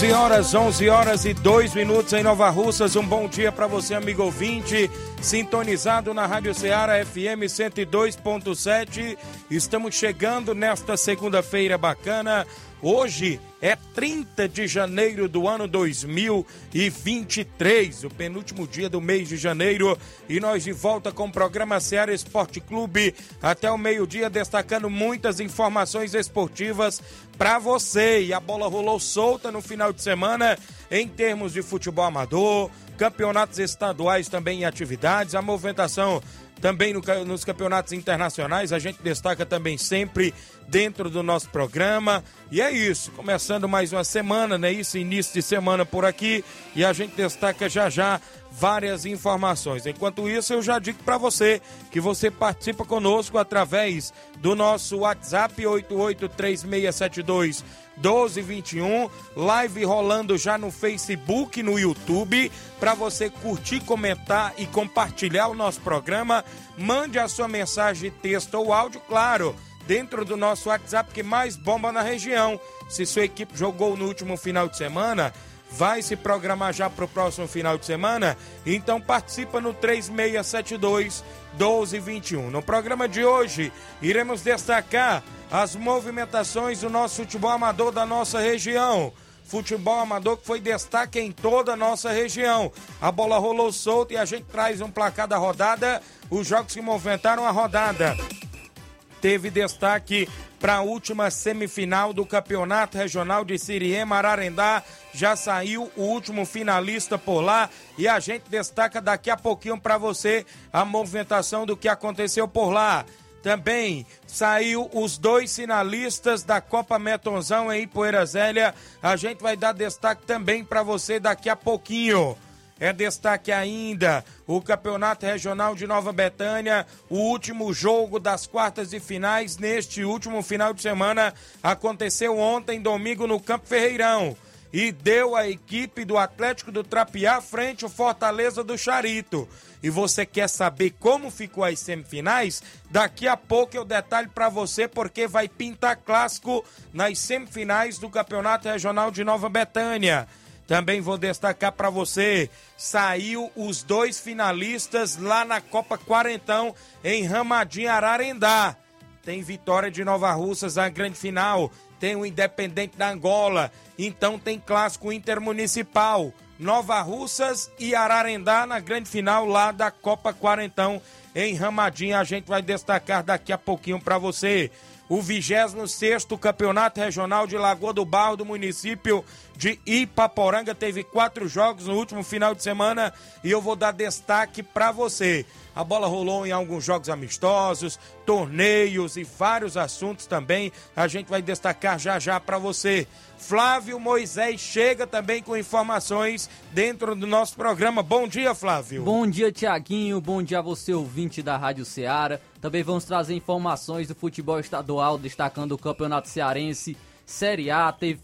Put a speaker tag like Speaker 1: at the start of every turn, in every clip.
Speaker 1: 11 horas, 11 horas e 2 minutos em Nova Russas. Um bom dia para você, amigo ouvinte, sintonizado na Rádio Ceará FM 102.7. Estamos chegando nesta segunda-feira bacana. Hoje é 30 de janeiro do ano 2023, o penúltimo dia do mês de janeiro, e nós de volta com o programa Ceará Esporte Clube até o meio-dia, destacando muitas informações esportivas para você. E a bola rolou solta no final de semana em termos de futebol amador, campeonatos estaduais também em atividades, a movimentação também no, nos campeonatos internacionais. A gente destaca também sempre dentro do nosso programa. E é isso, começando mais uma semana, né? Isso, início de semana por aqui. E a gente destaca já já várias informações. Enquanto isso, eu já digo para você que você participa conosco através do nosso WhatsApp 883672 1221, live rolando já no Facebook, no YouTube, para você curtir, comentar e compartilhar o nosso programa. Mande a sua mensagem, texto ou áudio, claro, dentro do nosso WhatsApp que mais bomba na região. Se sua equipe jogou no último final de semana, vai se programar já para o próximo final de semana? Então participa no 3672 1221. No programa de hoje, iremos destacar as movimentações do nosso futebol amador da nossa região. Futebol amador que foi destaque em toda a nossa região. A bola rolou solta e a gente traz um placar da rodada. Os jogos que movimentaram a rodada. Teve destaque para a última semifinal do Campeonato Regional de Siriema Ararendá. Já saiu o último finalista por lá e a gente destaca daqui a pouquinho para você a movimentação do que aconteceu por lá. Também saiu os dois finalistas da Copa Metonzão em Poeira Zélia. A gente vai dar destaque também para você daqui a pouquinho. É destaque ainda o Campeonato Regional de Nova Betânia, o último jogo das quartas e finais neste último final de semana aconteceu ontem, domingo, no Campo Ferreirão e deu a equipe do Atlético do Trapiá frente ao Fortaleza do Charito. E você quer saber como ficou as semifinais? Daqui a pouco eu detalho para você porque vai pintar clássico nas semifinais do Campeonato Regional de Nova Betânia. Também vou destacar para você, saiu os dois finalistas lá na Copa Quarentão em Ramadinho Ararendá. Tem vitória de Nova Russas na grande final tem o Independente da Angola, então tem clássico intermunicipal. Nova Russas e Ararendá na grande final lá da Copa Quarentão em Ramadinha. A gente vai destacar daqui a pouquinho para você. O 26 Campeonato Regional de Lagoa do Barro do município de Ipaporanga teve quatro jogos no último final de semana e eu vou dar destaque para você. A bola rolou em alguns jogos amistosos, torneios e vários assuntos também. A gente vai destacar já já para você. Flávio Moisés chega também com informações dentro do nosso programa. Bom dia, Flávio.
Speaker 2: Bom dia, Tiaguinho. Bom dia a você, ouvinte da Rádio Ceará. Também vamos trazer informações do futebol estadual, destacando o Campeonato Cearense. Série A, teve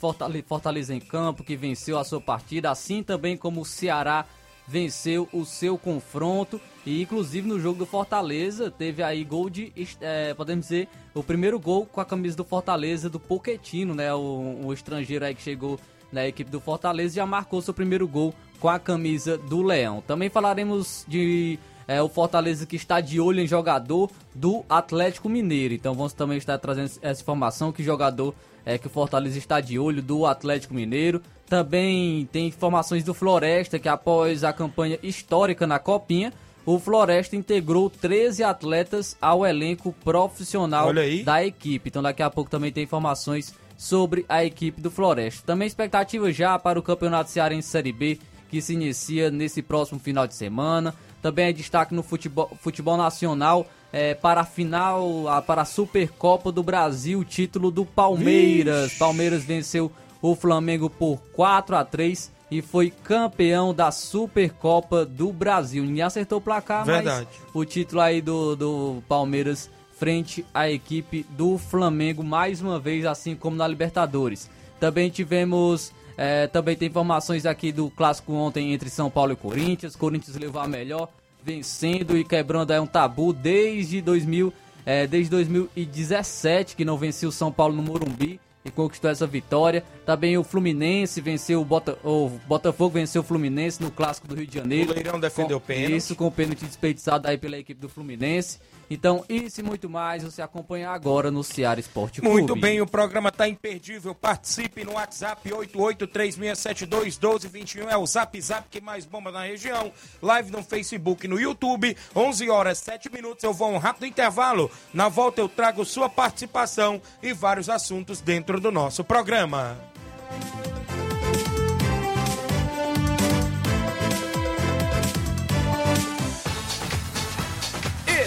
Speaker 2: Fortaleza em campo, que venceu a sua partida, assim também como o Ceará venceu o seu confronto. E inclusive no jogo do Fortaleza teve aí gol de, é, podemos dizer, o primeiro gol com a camisa do Fortaleza do Poquetino, né? O, o estrangeiro aí que chegou na equipe do Fortaleza já marcou seu primeiro gol com a camisa do Leão. Também falaremos de é, o Fortaleza que está de olho em jogador do Atlético Mineiro. Então vamos também estar trazendo essa informação que jogador é, que o Fortaleza está de olho do Atlético Mineiro. Também tem informações do Floresta que após a campanha histórica na Copinha, o Floresta integrou 13 atletas ao elenco profissional da equipe. Então daqui a pouco também tem informações sobre a equipe do Floresta. Também expectativa já para o Campeonato Cearense Série B, que se inicia nesse próximo final de semana. Também é destaque no futebol, futebol nacional é, para a final, a, para a Supercopa do Brasil, título do Palmeiras. Vixe. Palmeiras venceu o Flamengo por 4 a 3 e foi campeão da Supercopa do Brasil. Ninguém acertou o placar, Verdade. mas o título aí do, do Palmeiras frente à equipe do Flamengo mais uma vez, assim como na Libertadores. Também tivemos, é, também tem informações aqui do clássico ontem entre São Paulo e Corinthians. Corinthians levou a melhor, vencendo e quebrando aí um tabu desde 2000, é, desde 2017 que não venceu o São Paulo no Morumbi e conquistou essa vitória. Também o Fluminense venceu o, Bota, o Botafogo venceu o Fluminense no clássico do Rio de Janeiro.
Speaker 1: O Leirão defendeu
Speaker 2: o pênalti. Isso com o pênalti desperdiçado aí pela equipe do Fluminense. Então, isso e muito mais você acompanha agora no Ceará Esporte
Speaker 1: Clube. Muito bem, o programa está imperdível. Participe no WhatsApp 8836721221. É o Zap Zap que mais bomba na região. Live no Facebook e no YouTube. 11 horas 7 minutos. Eu vou um rápido intervalo. Na volta eu trago sua participação e vários assuntos dentro do nosso programa.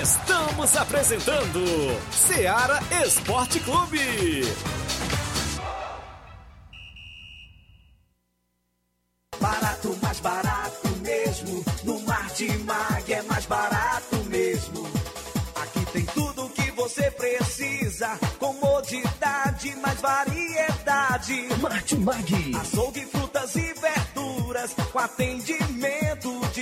Speaker 3: Estamos apresentando Seara Esporte Clube.
Speaker 4: Barato, mais barato mesmo. No Martimag é mais barato mesmo. Aqui tem tudo o que você precisa. Comodidade, mais variedade.
Speaker 5: Martimag.
Speaker 4: Açougue, frutas e verduras. Com atendimento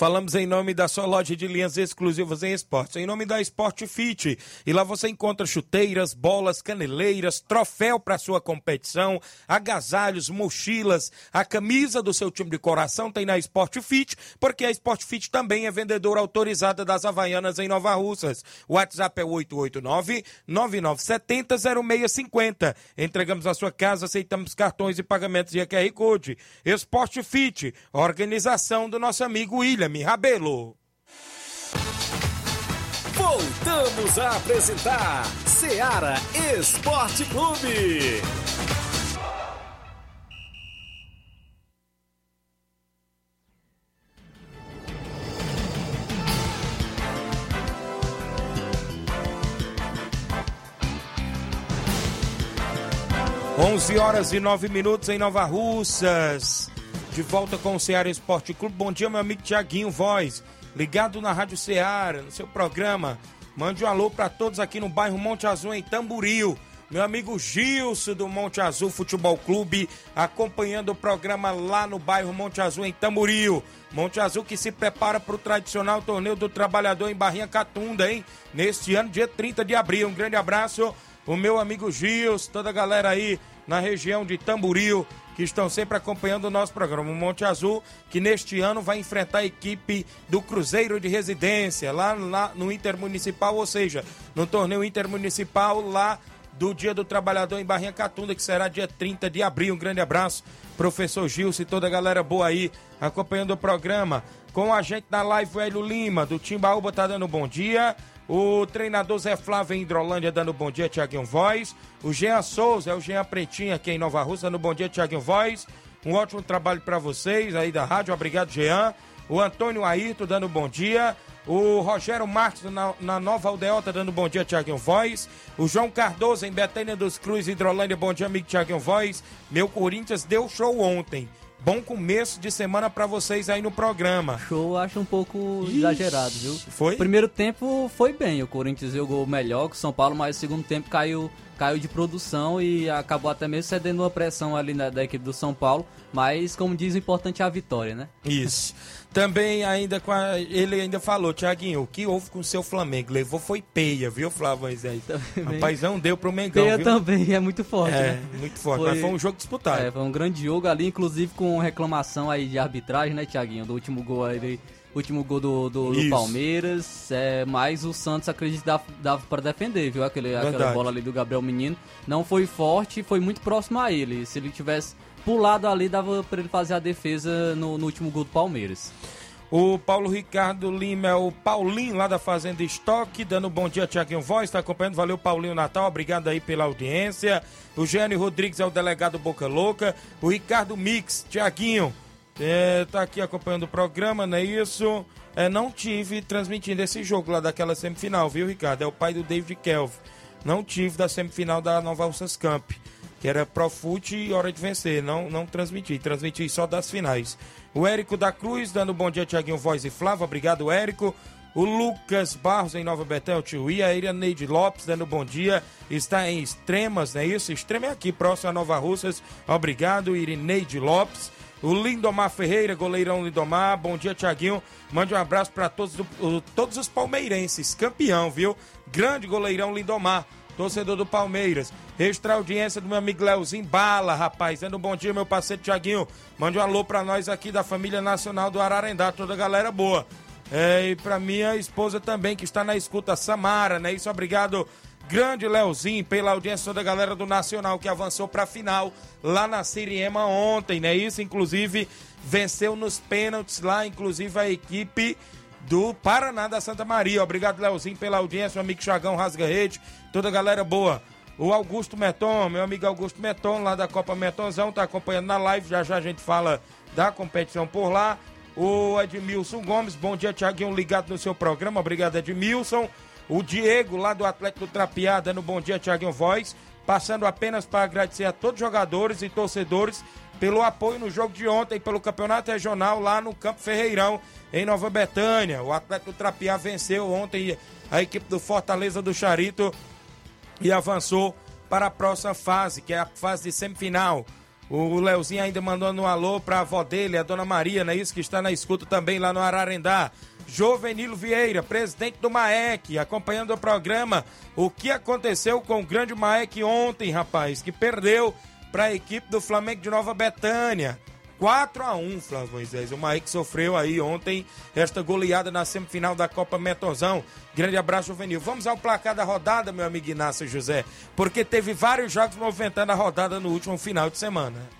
Speaker 1: Falamos em nome da sua loja de linhas exclusivas em esportes, em nome da Sport Fit. E lá você encontra chuteiras, bolas, caneleiras, troféu para sua competição, agasalhos, mochilas, a camisa do seu time de coração tem na Sport Fit, porque a Sport Fit também é vendedora autorizada das Havaianas em Nova Russas. O WhatsApp é 889-9970-0650. Entregamos a sua casa, aceitamos cartões e pagamentos de QR Code. Sport Fit, organização do nosso amigo William. Guilherme Rabelo.
Speaker 3: Voltamos a apresentar Seara Esporte Clube.
Speaker 1: Onze horas e nove minutos em Nova Russas. De volta com o Ceará Esporte Clube. Bom dia, meu amigo Tiaguinho Voz. Ligado na Rádio Ceará, no seu programa. Mande um alô para todos aqui no bairro Monte Azul, em Tamburil. Meu amigo Gilson do Monte Azul Futebol Clube, acompanhando o programa lá no bairro Monte Azul, em Tamburil. Monte Azul que se prepara para o tradicional torneio do trabalhador em Barrinha Catunda, hein? Neste ano, dia 30 de abril. Um grande abraço, o meu amigo Gilson, toda a galera aí na região de Tamburil que estão sempre acompanhando o nosso programa. O Monte Azul, que neste ano vai enfrentar a equipe do Cruzeiro de Residência, lá, lá no Intermunicipal, ou seja, no torneio Intermunicipal lá do Dia do Trabalhador em Barrinha Catunda, que será dia 30 de abril. Um grande abraço, professor Gilson e toda a galera boa aí acompanhando o programa. Com a gente na live, o Hélio Lima, do Timbaúba, tá dando bom dia. O treinador Zé Flávio em Hidrolândia dando bom dia, Tiaguinho Voz. O Jean Souza, é o Jean Pretinho aqui em Nova Rússia, dando bom dia, Tiaguinho Voz. Um ótimo trabalho para vocês aí da rádio, obrigado, Jean. O Antônio Ayrton dando bom dia. O Rogério Marques na, na Nova Aldeota dando bom dia, Tiaguinho Voz. O João Cardoso em Betânia dos Cruz, Hidrolândia, bom dia, amigo Tiaguinho Voz. Meu Corinthians deu show ontem Bom começo de semana para vocês aí no programa.
Speaker 2: Show, acho um pouco Ixi, exagerado, viu?
Speaker 1: Foi?
Speaker 2: Primeiro tempo foi bem, o Corinthians jogou melhor que o São Paulo, mas o segundo tempo caiu, caiu de produção e acabou até mesmo cedendo uma pressão ali na, da equipe do São Paulo. Mas, como diz, o importante é a vitória, né?
Speaker 1: Isso. Também ainda com a, ele ainda falou, Tiaguinho, o que houve com o seu Flamengo? Levou foi peia, viu, Flávio Moisés? Rapaz, não deu pro Mengão,
Speaker 2: Peia
Speaker 1: viu?
Speaker 2: também, é muito forte,
Speaker 1: É,
Speaker 2: né?
Speaker 1: muito forte,
Speaker 2: Foi-
Speaker 1: mas foi um jogo disputado.
Speaker 2: É, foi um grande jogo ali, inclusive com reclamação aí de arbitragem, né, Tiaguinho? Do último gol aí, último gol do, do, do. Palmeiras. É, mas o Santos acredita que dava, dava pra defender, viu? Aquele, aquela bola ali do Gabriel Menino. Não foi forte, foi muito próximo a ele. Se ele tivesse pulado ali, dava pra ele fazer a defesa no, no último gol do Palmeiras.
Speaker 1: O Paulo Ricardo Lima é o Paulinho lá da Fazenda Estoque, dando um bom dia, Tiaguinho Voz, está acompanhando, valeu Paulinho Natal, obrigado aí pela audiência. O Gênio Rodrigues é o delegado Boca Louca. O Ricardo Mix, Tiaguinho, é, tá aqui acompanhando o programa, não é isso? É, não tive transmitindo esse jogo lá daquela semifinal, viu, Ricardo? É o pai do David Kelvin. Não tive da semifinal da Nova Alças Camp, que era Profute e Hora de Vencer. Não, não transmiti, transmiti só das finais. O Érico da Cruz, dando bom dia, Tiaguinho Voz e Flávio. Obrigado, Érico. O Lucas Barros em Nova o tio I, a Iraneide Lopes dando bom dia, está em Extremas, não é isso? Extrema é aqui, próximo a Nova Russas. Obrigado, Irineide Lopes. O Lindomar Ferreira, goleirão Lindomar, bom dia, Tiaguinho. Mande um abraço para todos, todos os palmeirenses, campeão, viu? Grande goleirão Lindomar, torcedor do Palmeiras. Extra audiência do meu amigo Leozinho Bala, rapaz. Dando um bom dia, meu parceiro Tiaguinho. Mande um alô pra nós aqui da família nacional do Ararendá, toda a galera boa. É, e pra minha esposa também, que está na escuta, Samara, né? Isso, obrigado, grande Leozinho, pela audiência da galera do Nacional, que avançou pra final lá na Siriema ontem, né? Isso, inclusive, venceu nos pênaltis lá, inclusive a equipe do Paraná da Santa Maria. Obrigado, Leozinho, pela audiência, meu amigo Chagão Rasga Rede, toda a galera boa. O Augusto Meton, meu amigo Augusto Meton, lá da Copa Metonzão, tá acompanhando na live, já já a gente fala da competição por lá. O Edmilson Gomes, bom dia, Tiaguinho, ligado no seu programa, obrigado, Edmilson. O Diego, lá do Atlético do Trapiá, dando bom dia, Tiaguinho Voz. Passando apenas para agradecer a todos os jogadores e torcedores pelo apoio no jogo de ontem, pelo campeonato regional lá no Campo Ferreirão, em Nova Betânia. O Atlético do Trapiá venceu ontem a equipe do Fortaleza do Charito e avançou para a próxima fase, que é a fase de semifinal. O Leozinho ainda mandando um alô para a avó dele, a dona Maria, não é isso? Que está na escuta também lá no Ararendá. Jovenilo Vieira, presidente do MAEC, acompanhando o programa. O que aconteceu com o grande MAEC ontem, rapaz, que perdeu para a equipe do Flamengo de Nova Betânia. 4 a 1 Flávio Moisés. O Maíque sofreu aí ontem esta goleada na semifinal da Copa Metonzão. Grande abraço, Juvenil. Vamos ao placar da rodada, meu amigo Inácio José, porque teve vários jogos movimentando a rodada no último final de semana.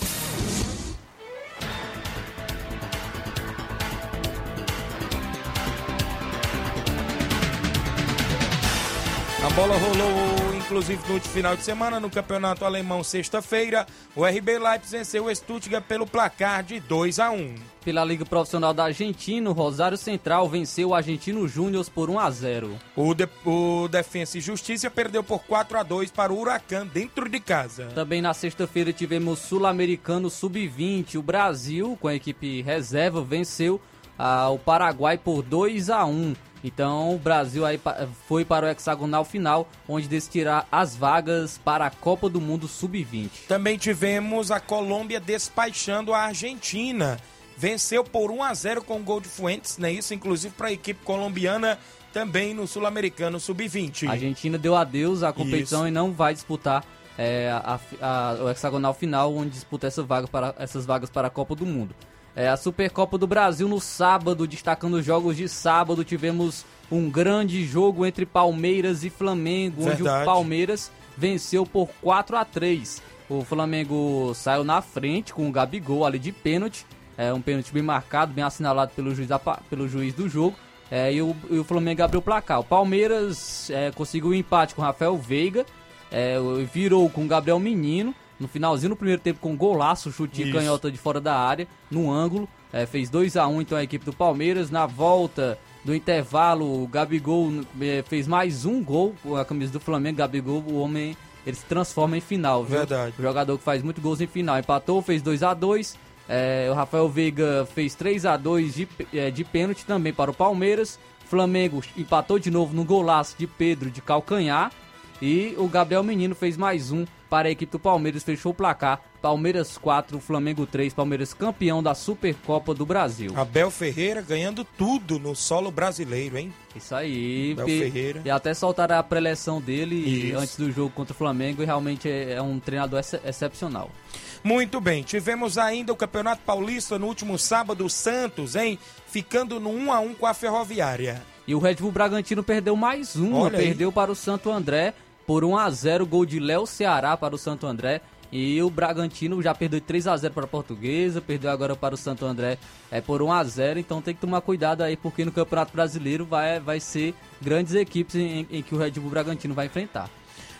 Speaker 1: A bola rolou, inclusive, no último final de semana no Campeonato Alemão, sexta-feira. O RB Leipzig venceu o Stuttgart pelo placar de 2 a 1
Speaker 2: Pela Liga Profissional da Argentina, o Rosário Central venceu o Argentino Júnior por 1 a 0.
Speaker 1: O, de, o Defensa e Justiça perdeu por 4 a 2 para o Huracan dentro de casa.
Speaker 2: Também na sexta-feira tivemos Sul-Americano Sub-20. O Brasil, com a equipe reserva, venceu ah, o Paraguai por 2 a 1. Então o Brasil aí foi para o hexagonal final, onde decidirá as vagas para a Copa do Mundo Sub-20.
Speaker 1: Também tivemos a Colômbia despachando a Argentina. Venceu por 1 a 0 com o gol de Fuentes, né? Isso, inclusive, para a equipe colombiana também no Sul-Americano Sub-20.
Speaker 2: A Argentina deu adeus à competição
Speaker 1: Isso.
Speaker 2: e não vai disputar é, a- a- o hexagonal final, onde disputa essa vaga para, essas vagas para a Copa do Mundo. É, a Supercopa do Brasil no sábado, destacando os jogos de sábado, tivemos um grande jogo entre Palmeiras e Flamengo, onde
Speaker 1: Verdade.
Speaker 2: o Palmeiras venceu por 4 a 3 O Flamengo saiu na frente com o Gabigol ali de pênalti, é um pênalti bem marcado, bem assinalado pelo juiz, da pelo juiz do jogo. É, e, o, e o Flamengo abriu o placar. O Palmeiras é, conseguiu o empate com o Rafael Veiga, é, virou com o Gabriel Menino no finalzinho no primeiro tempo com um golaço, chute
Speaker 1: Isso.
Speaker 2: canhota de fora da área, no ângulo. É, fez 2 a 1 então a equipe do Palmeiras. Na volta do intervalo, o Gabigol é, fez mais um gol com a camisa do Flamengo. Gabigol, o homem, ele se transforma em final, viu?
Speaker 1: Verdade.
Speaker 2: O jogador que faz muito gols em final. Empatou, fez 2 a 2 é, O Rafael Veiga fez 3 a 2 de, é, de pênalti também para o Palmeiras. Flamengo empatou de novo no golaço de Pedro de calcanhar. E o Gabriel Menino fez mais um para a equipe do Palmeiras, fechou o placar. Palmeiras 4, Flamengo 3, Palmeiras campeão da Supercopa do Brasil.
Speaker 1: Abel Ferreira ganhando tudo no solo brasileiro, hein?
Speaker 2: Isso aí.
Speaker 1: Abel
Speaker 2: pe-
Speaker 1: Ferreira.
Speaker 2: E até soltaram a preleção dele antes do jogo contra o Flamengo e realmente é, é um treinador ex- excepcional.
Speaker 1: Muito bem, tivemos ainda o Campeonato Paulista no último sábado, o Santos, hein? Ficando no 1 a 1 com a Ferroviária.
Speaker 2: E o Red Bull Bragantino perdeu mais uma,
Speaker 1: Olha aí.
Speaker 2: perdeu para o Santo André por 1 a 0 gol de Léo Ceará para o Santo André. E o Bragantino já perdeu 3 a 0 para a Portuguesa, perdeu agora para o Santo André é por 1 a 0 então tem que tomar cuidado aí, porque no Campeonato Brasileiro vai, vai ser grandes equipes em, em que o Red Bull Bragantino vai enfrentar.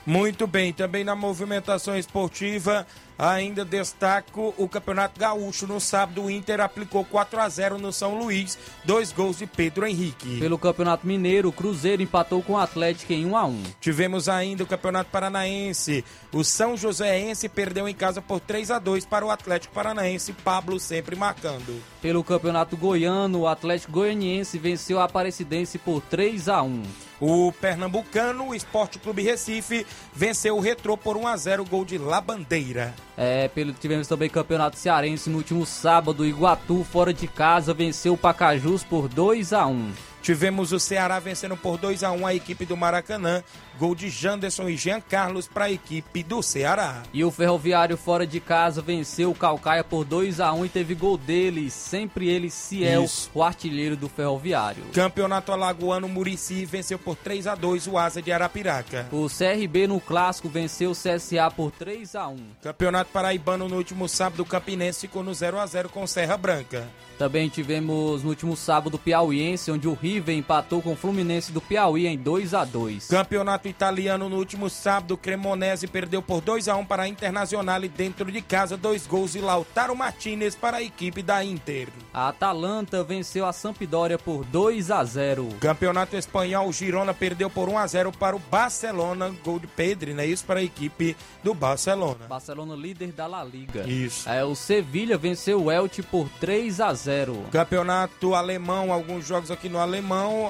Speaker 1: Muito bem, também na movimentação esportiva, ainda destaco o Campeonato Gaúcho. No sábado, o Inter aplicou 4 a 0 no São Luís, dois gols de Pedro Henrique.
Speaker 2: Pelo Campeonato Mineiro, o Cruzeiro empatou com o Atlético em 1 a 1
Speaker 1: Tivemos ainda o Campeonato Paranaense. O São Joséense perdeu em casa por 3 a 2 para o Atlético Paranaense, Pablo sempre marcando.
Speaker 2: Pelo Campeonato Goiano, o Atlético Goianiense venceu a Aparecidense por 3 a 1
Speaker 1: O pernambucano, o Esporte Clube Recife, venceu o Retrô por 1 a 0 gol de Labandeira.
Speaker 2: É, pelo, tivemos também Campeonato Cearense no último sábado. Iguatu, fora de casa, venceu o Pacajus por 2 a 1
Speaker 1: Tivemos o Ceará vencendo por 2 a 1 a equipe do Maracanã, gol de Janderson e Jean Carlos para a equipe do Ceará.
Speaker 2: E o Ferroviário, fora de casa, venceu o Calcaia por 2 a 1 e teve gol dele, sempre ele, Ciel,
Speaker 1: Isso.
Speaker 2: o artilheiro do Ferroviário.
Speaker 1: Campeonato Alagoano Murici venceu por 3 a 2 o Asa de Arapiraca.
Speaker 2: O CRB no clássico venceu o CSA por 3 a 1
Speaker 1: Campeonato Paraibano no último sábado, o Campinense ficou no 0 a 0 com Serra Branca.
Speaker 2: Também tivemos no último sábado o Piauiense, onde o River empatou com o Fluminense do Piauí em 2 a 2
Speaker 1: Campeonato Italiano no último sábado, Cremonese perdeu por 2 a 1 para a Internazionale dentro de casa, dois gols de Lautaro Martinez para a equipe da Inter.
Speaker 2: A Atalanta venceu a Sampdoria por 2 a 0
Speaker 1: Campeonato Espanhol, Girona perdeu por 1 a 0 para o Barcelona, gol de Pedri, né? Isso para a equipe do Barcelona.
Speaker 2: Barcelona líder da La Liga.
Speaker 1: Isso.
Speaker 2: É, o Sevilha venceu o Elche por 3 a 0
Speaker 1: Campeonato alemão, alguns jogos aqui no alemão,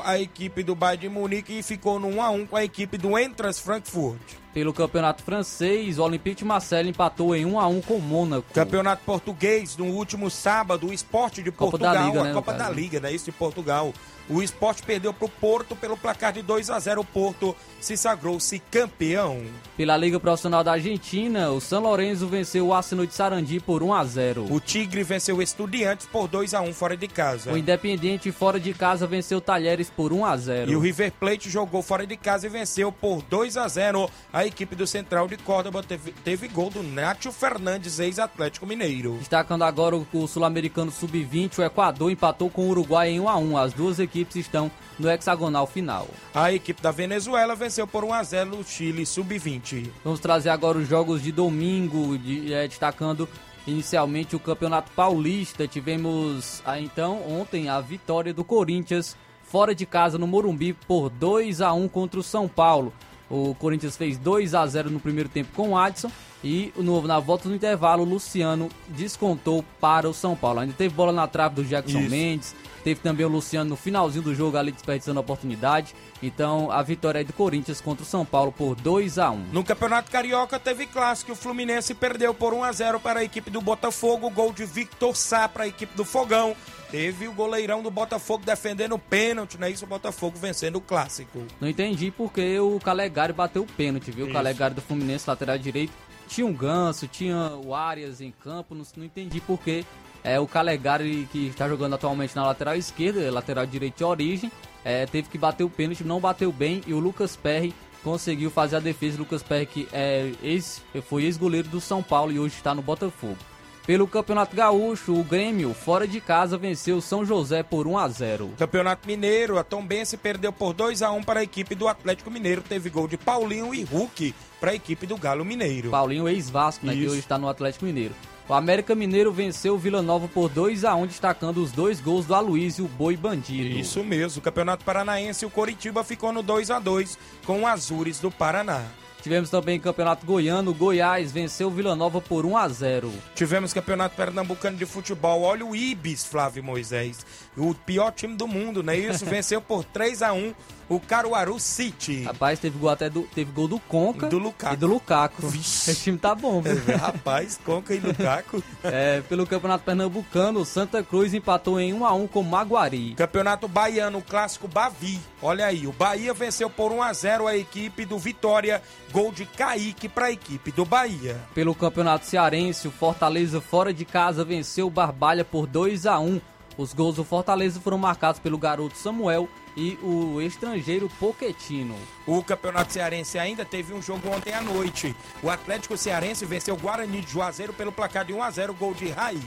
Speaker 1: a equipe do Bayern de Munique ficou no 1 a 1 com a equipe do Entras Frankfurt.
Speaker 2: Pelo Campeonato Francês, o Olympique de Marseille empatou em 1 a 1 com o Mônaco.
Speaker 1: Campeonato Português, no último sábado, o Esporte de
Speaker 2: Copa
Speaker 1: Portugal,
Speaker 2: da Liga, né,
Speaker 1: a Copa da Liga, né? Isso de Portugal. O Esporte perdeu para o Porto pelo placar de 2 a 0 O Porto se sagrou-se campeão.
Speaker 2: Pela Liga Profissional da Argentina, o São Lourenço venceu o Arsenal de Sarandi por 1 a 0
Speaker 1: O Tigre venceu o Estudiantes por 2 a 1 fora de casa.
Speaker 2: O Independiente fora de casa venceu o Talheres por 1 a 0
Speaker 1: E o River Plate jogou fora de casa e venceu por 2 a 0 a equipe do Central de Córdoba. Teve, teve gol do Nátio Fernandes, ex-Atlético Mineiro.
Speaker 2: Destacando agora o, o Sul-Americano Sub-20, o Equador empatou com o Uruguai em 1 a 1 As duas equipes estão no hexagonal final.
Speaker 1: A equipe da Venezuela venceu por 1 a 0 o Chile Sub-20.
Speaker 2: Vamos trazer agora os jogos de domingo, de- eh, destacando inicialmente o Campeonato Paulista. Tivemos ah, então ontem a vitória do Corinthians fora de casa no Morumbi por 2 a 1 contra o São Paulo. O Corinthians fez 2 a 0 no primeiro tempo com o Adson e no, na volta do intervalo o Luciano descontou para o São Paulo. Ainda teve bola na trave do Jackson
Speaker 1: Isso.
Speaker 2: Mendes, teve também o Luciano no finalzinho do jogo ali desperdiçando a oportunidade. Então a vitória é do Corinthians contra o São Paulo por 2 a 1.
Speaker 1: No Campeonato Carioca teve clássico. O Fluminense perdeu por 1 a 0 para a equipe do Botafogo. Gol de Victor Sá para a equipe do Fogão. Teve o goleirão do Botafogo defendendo o pênalti, não é isso? O Botafogo vencendo o clássico.
Speaker 2: Não entendi porque o Calegari bateu o pênalti, viu? O. Calegari do Fluminense, lateral direito. Tinha um ganso, tinha o Arias em campo, não, não entendi porque é, o Calegari, que está jogando atualmente na lateral esquerda, lateral direito de origem, é, teve que bater o pênalti, não bateu bem e o Lucas Perry conseguiu fazer a defesa. Lucas Perry, que é ex, foi ex-goleiro do São Paulo e hoje está no Botafogo. Pelo Campeonato Gaúcho, o Grêmio, fora de casa, venceu o São José por 1 a 0.
Speaker 1: Campeonato Mineiro, a Tombense perdeu por 2 a 1 para a equipe do Atlético Mineiro. Teve gol de Paulinho e Hulk para a equipe do Galo Mineiro.
Speaker 2: Paulinho, ex-Vasco, né, que hoje está no Atlético Mineiro. O América Mineiro venceu o Vila Nova por 2 a 1 destacando os dois gols do Aloysio Boi Bandido.
Speaker 1: Isso mesmo, o Campeonato Paranaense, o Coritiba ficou no 2 a 2 com o Azures do Paraná.
Speaker 2: Tivemos também Campeonato Goiano, o Goiás venceu o Vila Nova por 1 a 0.
Speaker 1: Tivemos Campeonato Pernambucano de Futebol. Olha o Ibis, Flávio Moisés. O pior time do mundo, não é isso? Venceu por 3 a 1 o Caruaru City.
Speaker 2: Rapaz, teve gol até do, teve gol do Conca
Speaker 1: E do Lukaku.
Speaker 2: e do Lukaku.
Speaker 1: Vixe.
Speaker 2: Esse time tá bom, viu?
Speaker 1: Rapaz, Conca e Lukaku.
Speaker 2: É, pelo Campeonato Pernambucano, o Santa Cruz empatou em 1 a 1 com o Maguari.
Speaker 1: Campeonato Baiano, o clássico Bavi. Olha aí, o Bahia venceu por 1 a 0 a equipe do Vitória. Gol de Kaique para a equipe do Bahia.
Speaker 2: Pelo Campeonato Cearense, o Fortaleza fora de casa venceu o Barbalha por 2 a 1. Os gols do Fortaleza foram marcados pelo garoto Samuel e o estrangeiro Poquetino.
Speaker 1: O Campeonato Cearense ainda teve um jogo ontem à noite. O Atlético Cearense venceu o Guarani de Juazeiro pelo placar de 1 a 0 gol de Raí.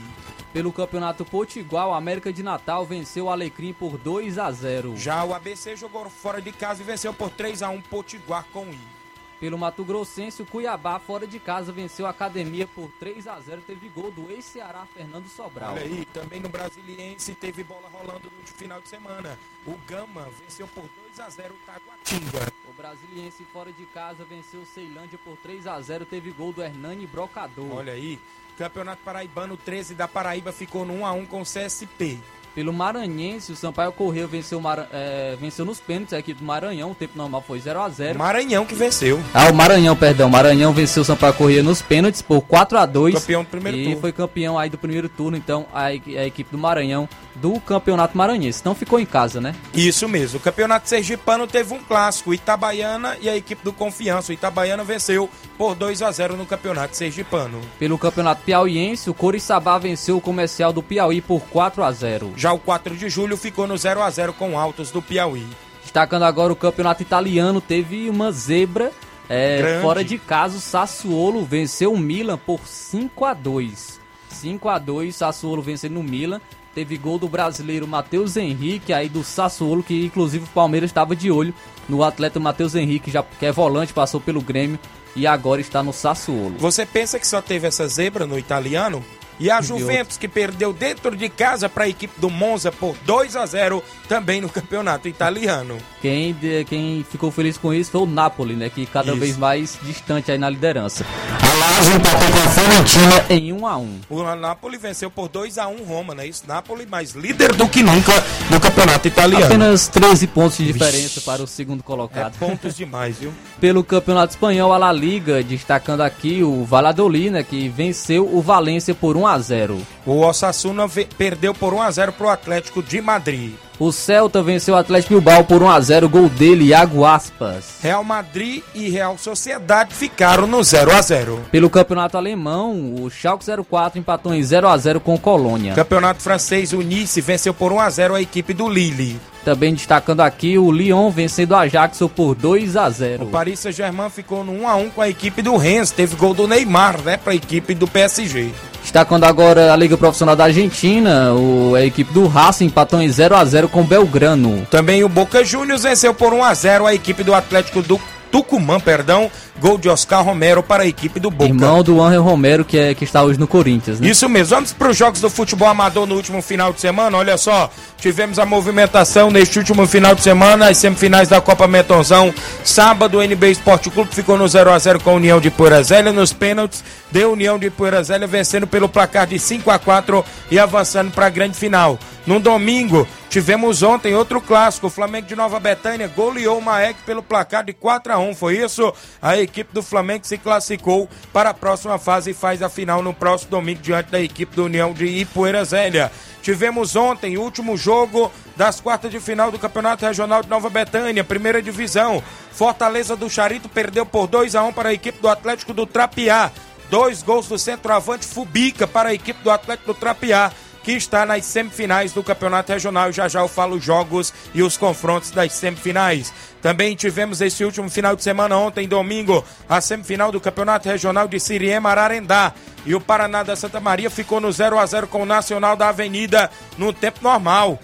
Speaker 2: Pelo Campeonato Potiguar, o América de Natal venceu o Alecrim por 2 a 0.
Speaker 1: Já o ABC jogou fora de casa e venceu por 3 a 1 Potiguar com I.
Speaker 2: Pelo Mato Grossense, o Cuiabá fora de casa venceu a Academia por 3 a 0. Teve gol do ex-Ceará Fernando Sobral.
Speaker 1: Olha aí, também no Brasiliense teve bola rolando no final de semana. O Gama venceu por 2 a 0 o Taguatinga.
Speaker 2: O Brasiliense fora de casa venceu o Ceilândia por 3 a 0. Teve gol do Hernani Brocador.
Speaker 1: Olha aí, Campeonato Paraibano 13 da Paraíba ficou no 1 a 1 com o CSP.
Speaker 2: Pelo Maranhense, o Sampaio Correia venceu, o Mara- é, venceu nos pênaltis a equipe do Maranhão. O tempo normal foi 0 a 0.
Speaker 1: Maranhão que venceu.
Speaker 2: Ah, o Maranhão, perdão. Maranhão venceu o Sampaio Corrêa nos pênaltis por 4 a 2
Speaker 1: Campeão do primeiro
Speaker 2: e
Speaker 1: turno.
Speaker 2: foi campeão aí do primeiro turno, então, a, a equipe do Maranhão do Campeonato Maranhense. Não ficou em casa, né?
Speaker 1: Isso mesmo. O Campeonato Sergipano teve um clássico, Itabaiana e a equipe do Confiança. O Itabaiana venceu por 2 a 0 no Campeonato Sergipano.
Speaker 2: Pelo Campeonato Piauiense, o Coriçaba venceu o Comercial do Piauí por 4 a 0
Speaker 1: Já o 4 de julho ficou no 0 a 0 com Altos do Piauí.
Speaker 2: Destacando agora o Campeonato Italiano, teve uma zebra é, fora de casa. O Sassuolo venceu o Milan por 5 a 2 5 a 2 Sassuolo vencendo o Milan. Teve gol do brasileiro Matheus Henrique, aí do Sassuolo, que inclusive o Palmeiras estava de olho no atleta Matheus Henrique, já, que é volante, passou pelo Grêmio e agora está no Sassuolo.
Speaker 1: Você pensa que só teve essa zebra no italiano? E a Juventus que perdeu dentro de casa para a equipe do Monza por 2 a 0 também no campeonato italiano.
Speaker 2: Quem, quem ficou feliz com isso foi o Napoli, né? Que cada
Speaker 1: Isso.
Speaker 2: vez mais distante aí na liderança. A Lazio empatou com a Fiorentina em 1 a 1
Speaker 1: O Napoli venceu por 2 a 1 Roma, né? Isso, Napoli mais líder do que nunca no campeonato italiano.
Speaker 2: Apenas 13 pontos de diferença para o segundo
Speaker 1: É
Speaker 2: colocado.
Speaker 1: pontos demais, viu?
Speaker 2: Pelo Campeonato Espanhol, a La Liga, destacando aqui o Valladolid, né, que venceu o Valência por 1 a 0.
Speaker 1: O Osasuna perdeu por 1 a 0 pro Atlético de Madrid.
Speaker 2: O Celta venceu o Atlético Bilbao por 1 a 0, gol dele, Iago Aspas.
Speaker 1: Real Madrid e Real Sociedade ficaram no 0 a 0.
Speaker 2: Pelo Campeonato Alemão, o Schalke 04 empatou em 0 a 0 com o Colônia.
Speaker 1: Campeonato francês, o Nice venceu por 1 a 0 a equipe do Lille.
Speaker 2: Também destacando aqui o Lyon vencendo o Ajax por 2 a 0.
Speaker 1: O Paris Saint-Germain ficou no 1 a 1 com a equipe do Rennes, teve gol do Neymar, né, para a equipe do PSG.
Speaker 2: Destacando agora a Liga Profissional da Argentina, o, a equipe do Racing empatou em 0 a 0 com o Belgrano.
Speaker 1: Também o Boca Juniors venceu por 1 a 0 a equipe do Atlético do Tucumã, perdão, gol de Oscar Romero para a equipe do Boca.
Speaker 2: Irmão do Angel Romero, que, é, que está hoje no Corinthians, né?
Speaker 1: Isso mesmo. Vamos para os jogos do futebol amador no último final de semana. Olha só, tivemos a movimentação neste último final de semana, as semifinais da Copa Metonzão. Sábado, o NB Esporte Clube ficou no 0 a 0 com a União de Poeira Zélia. Nos pênaltis, deu União de Poeira Zélia vencendo pelo placar de 5 a 4 e avançando para a grande final. No domingo, tivemos ontem outro clássico. O Flamengo de Nova Betânia goleou o Maek pelo placar de 4 a 1 Foi isso? A equipe do Flamengo se classificou para a próxima fase e faz a final no próximo domingo diante da equipe do União de Ipueira Zélia. Tivemos ontem o último jogo das quartas de final do Campeonato Regional de Nova Betânia, primeira divisão. Fortaleza do Charito perdeu por 2 a 1 para a equipe do Atlético do Trapiá. Dois gols do centroavante Fubica para a equipe do Atlético do Trapiá. Que está nas semifinais do Campeonato Regional. Já já eu falo os jogos e os confrontos das semifinais. Também tivemos esse último final de semana, ontem, domingo, a semifinal do Campeonato Regional de Siriema Ararendá. E o Paraná da Santa Maria ficou no 0 a 0 com o Nacional da Avenida no tempo normal.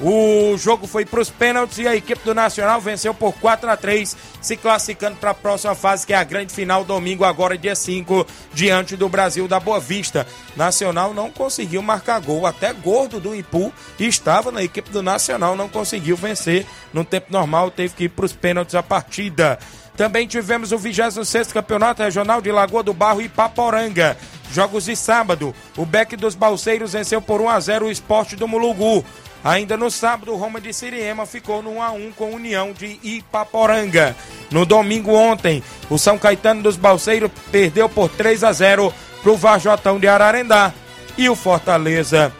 Speaker 1: O jogo foi para os pênaltis e a equipe do Nacional venceu por 4 a 3 se classificando para a próxima fase, que é a grande final, domingo, agora dia 5, diante do Brasil da Boa Vista. Nacional não conseguiu marcar gol, até gordo do Ipu estava na equipe do Nacional, não conseguiu vencer no tempo normal, teve que ir para os pênaltis a partida. Também tivemos o 26 Campeonato Regional de Lagoa do Barro e Paporanga. Jogos de sábado, o Beck dos Balseiros venceu por 1 a 0 o Esporte do Mulugu. Ainda no sábado, o Roma de Siriema ficou no 1 a 1 com a União de Ipaporanga. No domingo ontem, o São Caetano dos Balseiros perdeu por 3 a 0 para o Varjotão de Ararendá. E o Fortaleza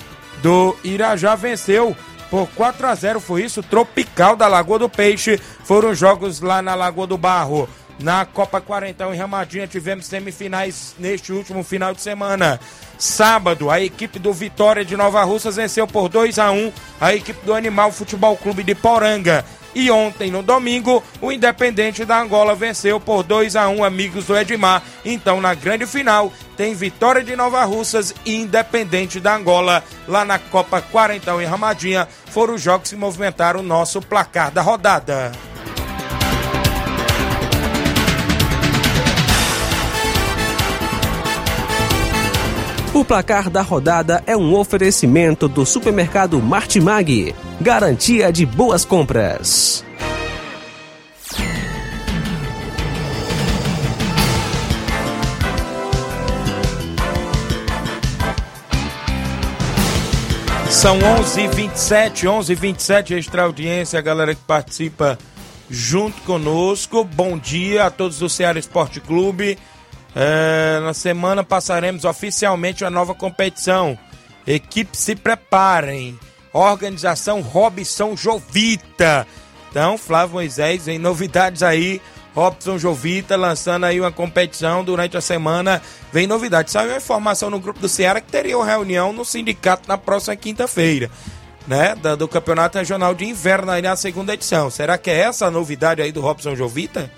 Speaker 1: do Irajá venceu por 4 a 0 foi isso, Tropical da Lagoa do Peixe. Foram jogos lá na Lagoa do Barro. Na Copa Quarentão em Ramadinha tivemos semifinais neste último final de semana. Sábado, a equipe do Vitória de Nova Russas venceu por 2 a 1 a equipe do Animal Futebol Clube de Poranga. E ontem, no domingo, o Independente da Angola venceu por 2 a 1 amigos do Edmar. Então, na grande final, tem Vitória de Nova Russas e Independente da Angola lá na Copa Quarentão em Ramadinha. Foram os jogos que movimentaram o nosso placar da rodada.
Speaker 6: O placar da rodada é um oferecimento do supermercado Martimag. Garantia de boas compras.
Speaker 1: São 11h27, 11h27, extra audiência, a galera que participa junto conosco. Bom dia a todos do Ceará Esporte Clube. É, na semana passaremos oficialmente a nova competição. Equipe se preparem. Organização Robson Jovita. Então, Flávio Moisés, em novidades aí. Robson Jovita lançando aí uma competição durante a semana. Vem novidade. Saiu uma informação no grupo do Ceará que teria uma reunião no sindicato na próxima quinta-feira. Né, do, do Campeonato Regional de Inverno aí na segunda edição. Será que é essa a novidade aí do Robson Jovita?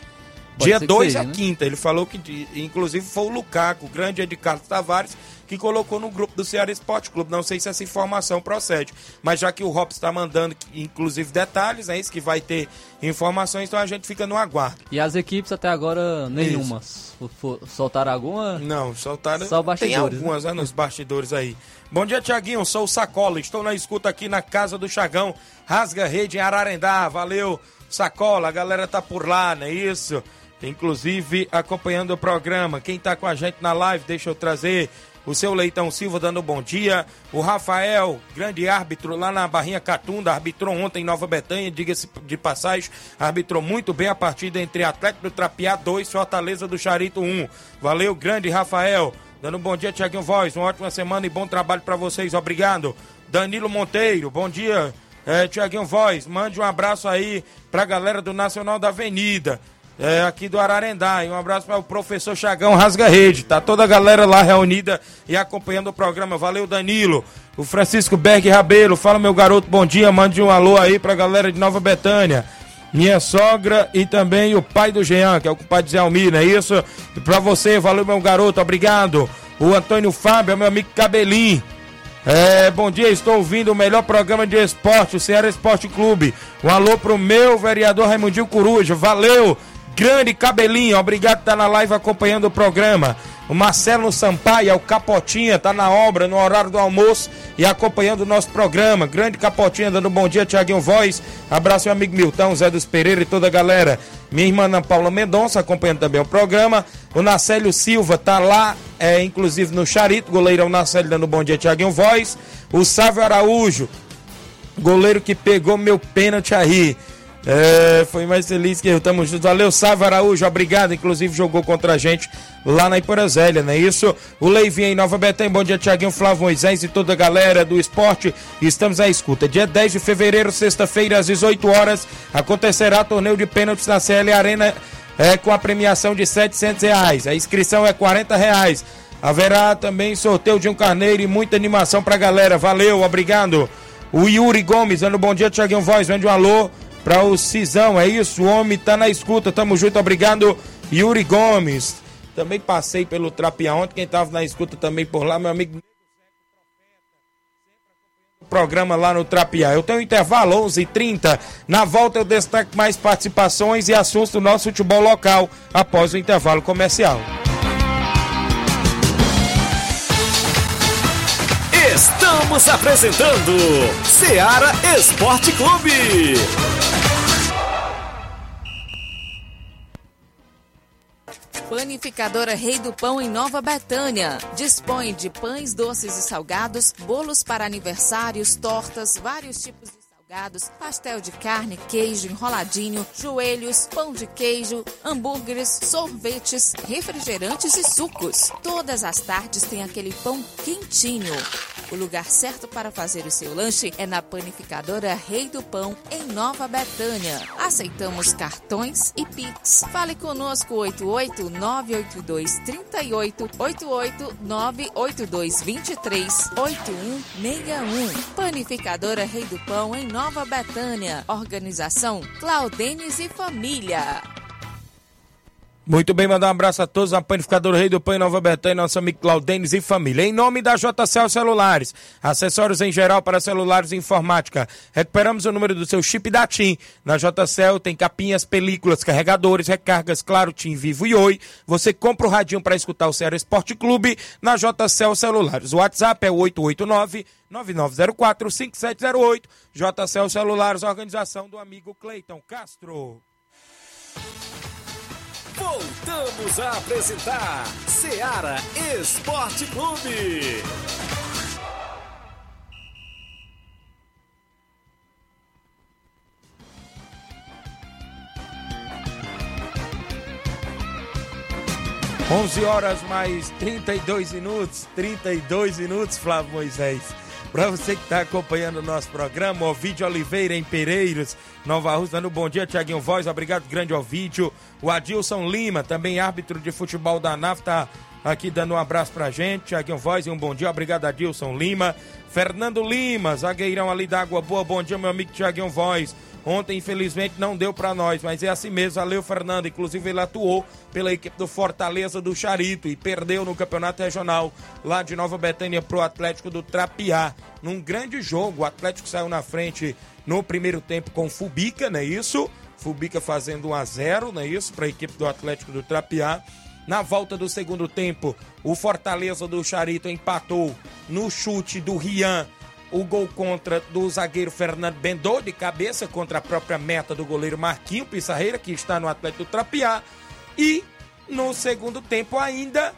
Speaker 2: Pode
Speaker 1: Dia
Speaker 2: ser que
Speaker 1: 2
Speaker 2: seja,
Speaker 1: a
Speaker 2: né?
Speaker 1: quinta. Ele falou que, inclusive, foi o Lucaco, o grande Ed Carlos Tavares, que colocou no grupo do Ceará Esporte Clube. Não sei se essa informação procede, mas já que o Robson está mandando, inclusive, detalhes, é isso que vai ter informações, então a gente fica no aguardo.
Speaker 2: E as equipes até agora, nenhuma. Soltaram alguma?
Speaker 1: Não, soltaram.
Speaker 2: Só
Speaker 1: Tem
Speaker 2: bastidores,
Speaker 1: algumas né, nos bastidores aí. Bom dia, Tiaguinho. Sou o Sacola. Estou na escuta aqui na casa do Chagão. Rasga Rede em Ararendá. Valeu, Sacola. A galera tá por lá, não é isso? Inclusive acompanhando o programa. Quem tá com a gente na live, deixa eu trazer. O seu Leitão Silva dando bom dia. O Rafael, grande árbitro lá na Barrinha Catunda, arbitrou ontem em Nova Betânia, diga-se de passagem, arbitrou muito bem a partida entre Atlético do Trapiá 2 Fortaleza do Charito 1. Valeu, grande Rafael. Dando um bom dia, Tiaguinho Voz. Uma ótima semana e bom trabalho para vocês. Obrigado. Danilo Monteiro, bom dia. É, Tiaguinho Voz, mande um abraço aí pra galera do Nacional da Avenida. É, aqui do Ararendá. E um abraço para o professor Chagão Rasga Rede. Tá toda a galera lá reunida e acompanhando o programa. Valeu, Danilo. O Francisco Berg Rabelo. Fala, meu garoto, bom dia. Mande um alô aí pra galera de Nova Betânia. Minha sogra e também o pai do Jean, que é o compadre Zé Almir, não é isso? E pra você, valeu, meu garoto, obrigado. O Antônio Fábio, é meu amigo Cabelinho. É, bom dia, estou ouvindo o melhor programa de esporte, o Ceará Esporte Clube. Um alô pro meu vereador Raimundinho Coruja, valeu! Grande cabelinho, obrigado estar na live acompanhando o programa. O Marcelo Sampaio, é o Capotinha, tá na obra, no horário do almoço e acompanhando o nosso programa. Grande Capotinha, dando um bom dia, Tiaguinho Voz. Abraço, meu amigo Milton, Zé dos Pereira e toda a galera. Minha irmã Ana Paula Mendonça acompanhando também o programa. O Nacélio Silva tá lá, é, inclusive no Charito, goleirão Nacélio dando um bom dia, Tiaguinho Voz. O Sávio Araújo, goleiro que pegou meu pênalti aí. É, foi mais feliz que eu. Tamo junto. Valeu, Sávio Araújo. Obrigado. Inclusive jogou contra a gente lá na Iporazélia, não é isso? O Leivinho em Nova Betém. Bom dia, Tiaguinho, Flávio Moisés e toda a galera do esporte. Estamos à escuta. Dia 10 de fevereiro, sexta-feira, às 18 horas, acontecerá torneio de pênaltis na CL Arena é, com a premiação de 700 reais. A inscrição é 40 reais. Haverá também sorteio de um carneiro e muita animação pra galera. Valeu, obrigado. O Yuri Gomes, dando bom dia, Tiaguinho Voz. Vende um alô pra o Cisão. É isso, o homem tá na escuta. Tamo junto, obrigado, Yuri Gomes. Também passei pelo Trapiá ontem. Quem tava na escuta também por lá, meu amigo programa lá no Trapiá. Eu tenho um intervalo 11:30. Na volta eu destaco mais participações e assuntos do nosso futebol local após o intervalo comercial.
Speaker 3: Estamos apresentando Seara Esporte Clube.
Speaker 7: Panificadora Rei do Pão em Nova Betânia. Dispõe de pães doces e salgados, bolos para aniversários, tortas, vários tipos de salgados, pastel de carne, queijo, enroladinho, joelhos, pão de queijo, hambúrgueres, sorvetes, refrigerantes e sucos. Todas as tardes tem aquele pão quentinho. O lugar certo para fazer o seu lanche é na panificadora Rei do Pão, em Nova Betânia. Aceitamos cartões e Pix. Fale conosco 88 982 38 88 982 23 8161. Panificadora Rei do Pão, em Nova Betânia. Organização Claudenes e Família.
Speaker 1: Muito bem, mandar um abraço a todos, a Panificadora Rei do Pão Nova Betânia, nosso amigo Claudenes e família. Em nome da JCL Celulares, acessórios em geral para celulares e informática. Recuperamos o número do seu chip da TIM. Na JCL tem capinhas, películas, carregadores, recargas, claro, TIM, Vivo e Oi. Você compra o radinho para escutar o Ceará Esporte Clube na JCL Celulares. O WhatsApp é 889 9904 5708. JCL Celulares, organização do amigo Cleiton Castro.
Speaker 3: Voltamos a apresentar Seara Esporte Clube.
Speaker 1: Onze horas mais 32 minutos, 32 minutos, Flávio Moisés. Para você que está acompanhando o nosso programa, Ovídio Oliveira em Pereiros, Nova Rússia, no Bom Dia, Tiaguinho Voz, obrigado, grande Ovídio. O Adilson Lima, também árbitro de futebol da NAF, tá aqui dando um abraço pra gente. Tiaguinho Voz um bom dia, obrigado, Adilson Lima. Fernando Lima, zagueirão ali da Água Boa, bom dia, meu amigo Tiaguinho Voz. Ontem, infelizmente, não deu para nós, mas é assim mesmo. Valeu, Fernando. Inclusive, ele atuou pela equipe do Fortaleza do Charito e perdeu no campeonato regional lá de Nova Betânia pro Atlético do Trapiá. Num grande jogo, o Atlético saiu na frente no primeiro tempo com Fubica, não é isso? Fubica fazendo 1 a 0 não é isso? Para a equipe do Atlético do Trapiá. Na volta do segundo tempo, o Fortaleza do Charito empatou no chute do Rian o gol contra do zagueiro Fernando Bendô, de cabeça contra a própria meta do goleiro Marquinho Pissarreira, que está no Atlético Trapiá. E no segundo tempo ainda,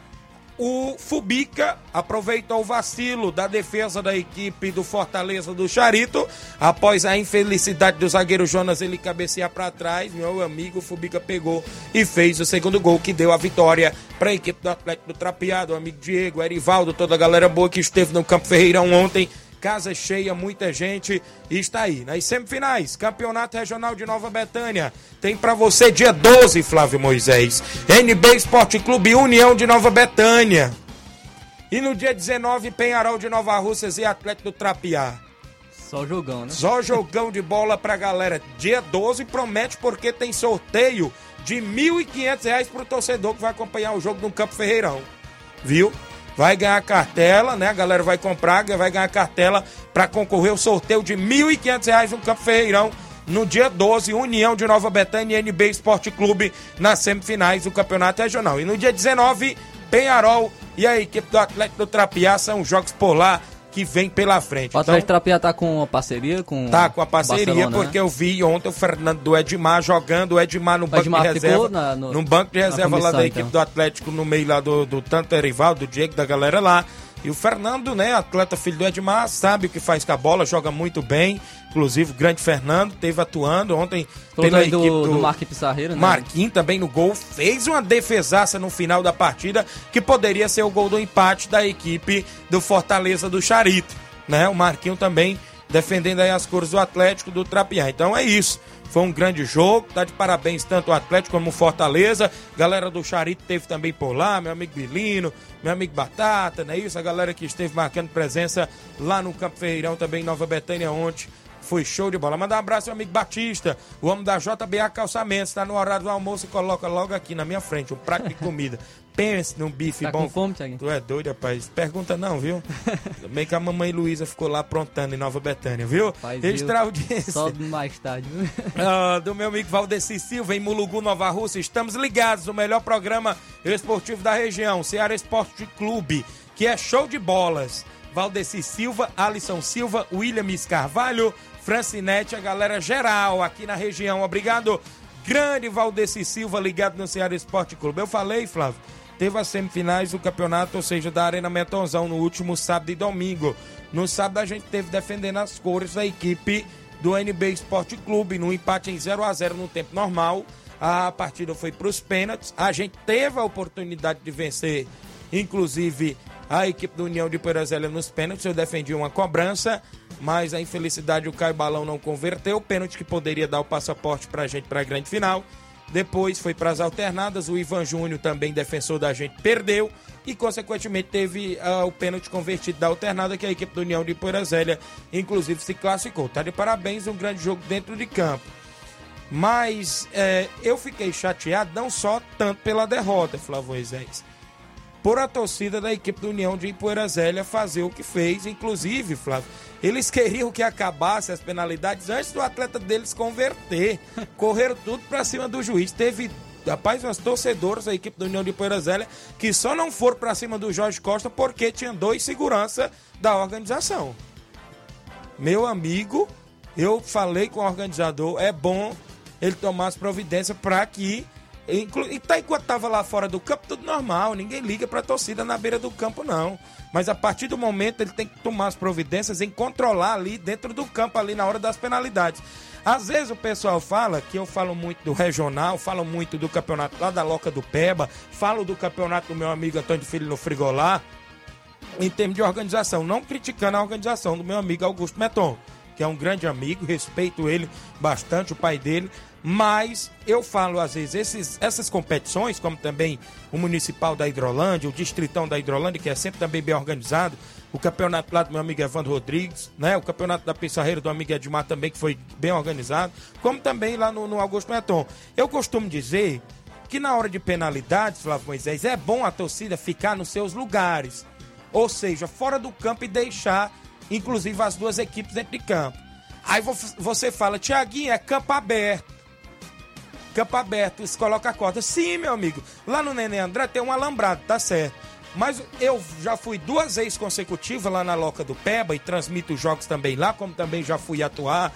Speaker 1: o Fubica aproveitou o vacilo da defesa da equipe do Fortaleza do Charito. Após a infelicidade do zagueiro Jonas ele cabecear para trás, meu amigo Fubica pegou e fez o segundo gol que deu a vitória para a equipe do Atlético do Trapiá, do amigo Diego, Erivaldo, toda a galera boa que esteve no Campo Ferreirão ontem casa cheia, muita gente está aí. Nas semifinais, Campeonato Regional de Nova Betânia. Tem para você dia 12, Flávio Moisés. NB Esporte Clube União de Nova Betânia. E no dia 19, Penharol de Nova Russas e Atlético do Trapiá.
Speaker 2: Só jogão, né?
Speaker 1: Só jogão de bola pra galera. Dia 12 promete porque tem sorteio de R$ 1.500 pro torcedor que vai acompanhar o jogo no Campo Ferreirão. Viu? Vai ganhar cartela, né? A galera vai comprar, vai ganhar cartela para concorrer ao sorteio de R$ 1.500 no Campo Ferreirão no dia 12, União de Nova Betânia e NB Esporte Clube nas semifinais do Campeonato Regional. E no dia 19, Penharol e a equipe do Atlético do Trapiá são jogos por lá que vem pela frente.
Speaker 2: O Atlético então, Trapiá tá com uma parceria com
Speaker 1: Tá com a parceria Barcelona, porque né? eu vi ontem o Fernando do Edmar jogando, o Edmar no banco Edmar de reserva, na, no, num banco de reserva comissão, lá da equipe então. do Atlético no meio lá do, do tanto Erivaldo, do Diego, da galera lá. E o Fernando, né, atleta filho do Edmar, sabe o que faz com a bola, joga muito bem. Inclusive, o grande Fernando teve atuando ontem
Speaker 2: Falou pela equipe do, do Marquinhos né?
Speaker 1: Marquinhos também no gol, fez uma defesaça no final da partida, que poderia ser o gol do empate da equipe do Fortaleza do Charito, né? O Marquinhos também defendendo aí as cores do Atlético do Trapiá. Então é isso. Foi um grande jogo, tá de parabéns tanto o Atlético como o Fortaleza. Galera do Charito teve também por lá, meu amigo Bilino, meu amigo Batata, não é isso? A galera que esteve marcando presença lá no Campo Ferreirão, também em Nova Betânia ontem. Foi show de bola. Manda um abraço, meu amigo Batista, o homem da JBA Calçamentos. Tá no horário do almoço e coloca logo aqui na minha frente um prato de comida. Pense num bife
Speaker 2: Tá
Speaker 1: bom.
Speaker 2: com fome, Thiaguinho?
Speaker 1: Tu é doido, rapaz. Pergunta não, viu? Também que a mamãe Luísa ficou lá aprontando em Nova Betânia, viu?
Speaker 2: Faz,
Speaker 1: Extra audiência.
Speaker 2: Só mais tarde. viu?
Speaker 1: Ah, do meu amigo Valdeci Silva, em Mulugu, Nova Rússia. Estamos ligados no melhor programa esportivo da região, Ceará Esporte Clube, que é show de bolas. Valdeci Silva, Alisson Silva, William Carvalho, Francinete, a galera geral aqui na região. Obrigado, grande Valdeci Silva, ligado no Ceará Esporte Clube. Eu falei, Flávio, teve as semifinais do campeonato, ou seja, da Arena Metonzão, no último sábado e domingo. No sábado a gente teve defendendo as cores da equipe do NB Esporte Clube, no empate em 0 a 0 no tempo normal. A partida foi para os pênaltis. A gente teve a oportunidade de vencer, inclusive a equipe do União de Poeirazélia nos pênaltis. Eu defendi uma cobrança, mas a infelicidade o Caio Balão não converteu. O pênalti que poderia dar o passaporte para a gente para a grande final. Depois foi para as alternadas. O Ivan Júnior, também defensor da gente, perdeu. E, consequentemente, teve ah, o pênalti convertido da alternada, que a equipe do União de Poeirazélia, inclusive, se classificou. Tá de parabéns, um grande jogo dentro de campo. Mas é, eu fiquei chateado não só tanto pela derrota, Flávio Moisés, por a torcida da equipe do União de Ipoeirazélia fazer o que fez. Inclusive, Flávio, eles queriam que acabasse as penalidades antes do atleta deles converter. Correram tudo pra cima do juiz. Teve, rapaz, umas torcedoras da equipe do União de Ipoeirazélia que só não foram pra cima do Jorge Costa porque tinha dois segurança da organização. Meu amigo, eu falei com o organizador, é bom ele tomar as providências para que. Tá enquanto tava lá fora do campo, tudo normal, ninguém liga pra torcida na beira do campo, não. Mas a partir do momento ele tem que tomar as providências em controlar ali dentro do campo, ali na hora das penalidades. Às vezes o pessoal fala que eu falo muito do regional, falo muito do campeonato lá da Loca do Peba, falo do campeonato do meu amigo Antônio Filho no Frigolá, em termos de organização, não criticando a organização do meu amigo Augusto Meton, que é um grande amigo, respeito ele bastante, o pai dele, mas eu falo às vezes, esses, essas competições, como também o Municipal da Hidrolândia, o Distritão da Hidrolândia, que é sempre também bem organizado, o campeonato lá do meu amigo Evandro Rodrigues, né? O campeonato da Pissarreira do amigo Edmar também, que foi bem organizado, como também lá no, no Augusto Meton. Eu costumo dizer que na hora de penalidades, Flávio Moisés, é bom a torcida ficar nos seus lugares. Ou seja, fora do campo e deixar, inclusive, as duas equipes dentro de campo. Aí vo- você fala, Tiaguinho, é campo aberto. Campo aberto, você coloca a corda. Sim, meu amigo. Lá no Neném André tem um alambrado, tá certo. Mas eu já fui duas vezes consecutivas lá na Loca do Peba e transmito os jogos também lá, como também já fui atuar.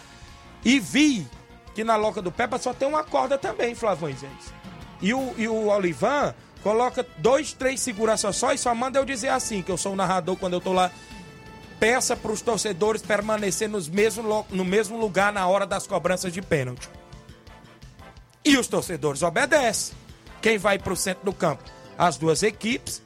Speaker 1: E vi que na Loca do Peba só tem uma corda também, Flávio Moisés. E o, e o Olivan coloca dois, três seguranças só e só manda eu dizer assim, que eu sou o narrador quando eu tô lá. Peça para os torcedores permanecer nos mesmo, no mesmo lugar na hora das cobranças de pênalti. E os torcedores obedecem. Quem vai para o centro do campo? As duas equipes.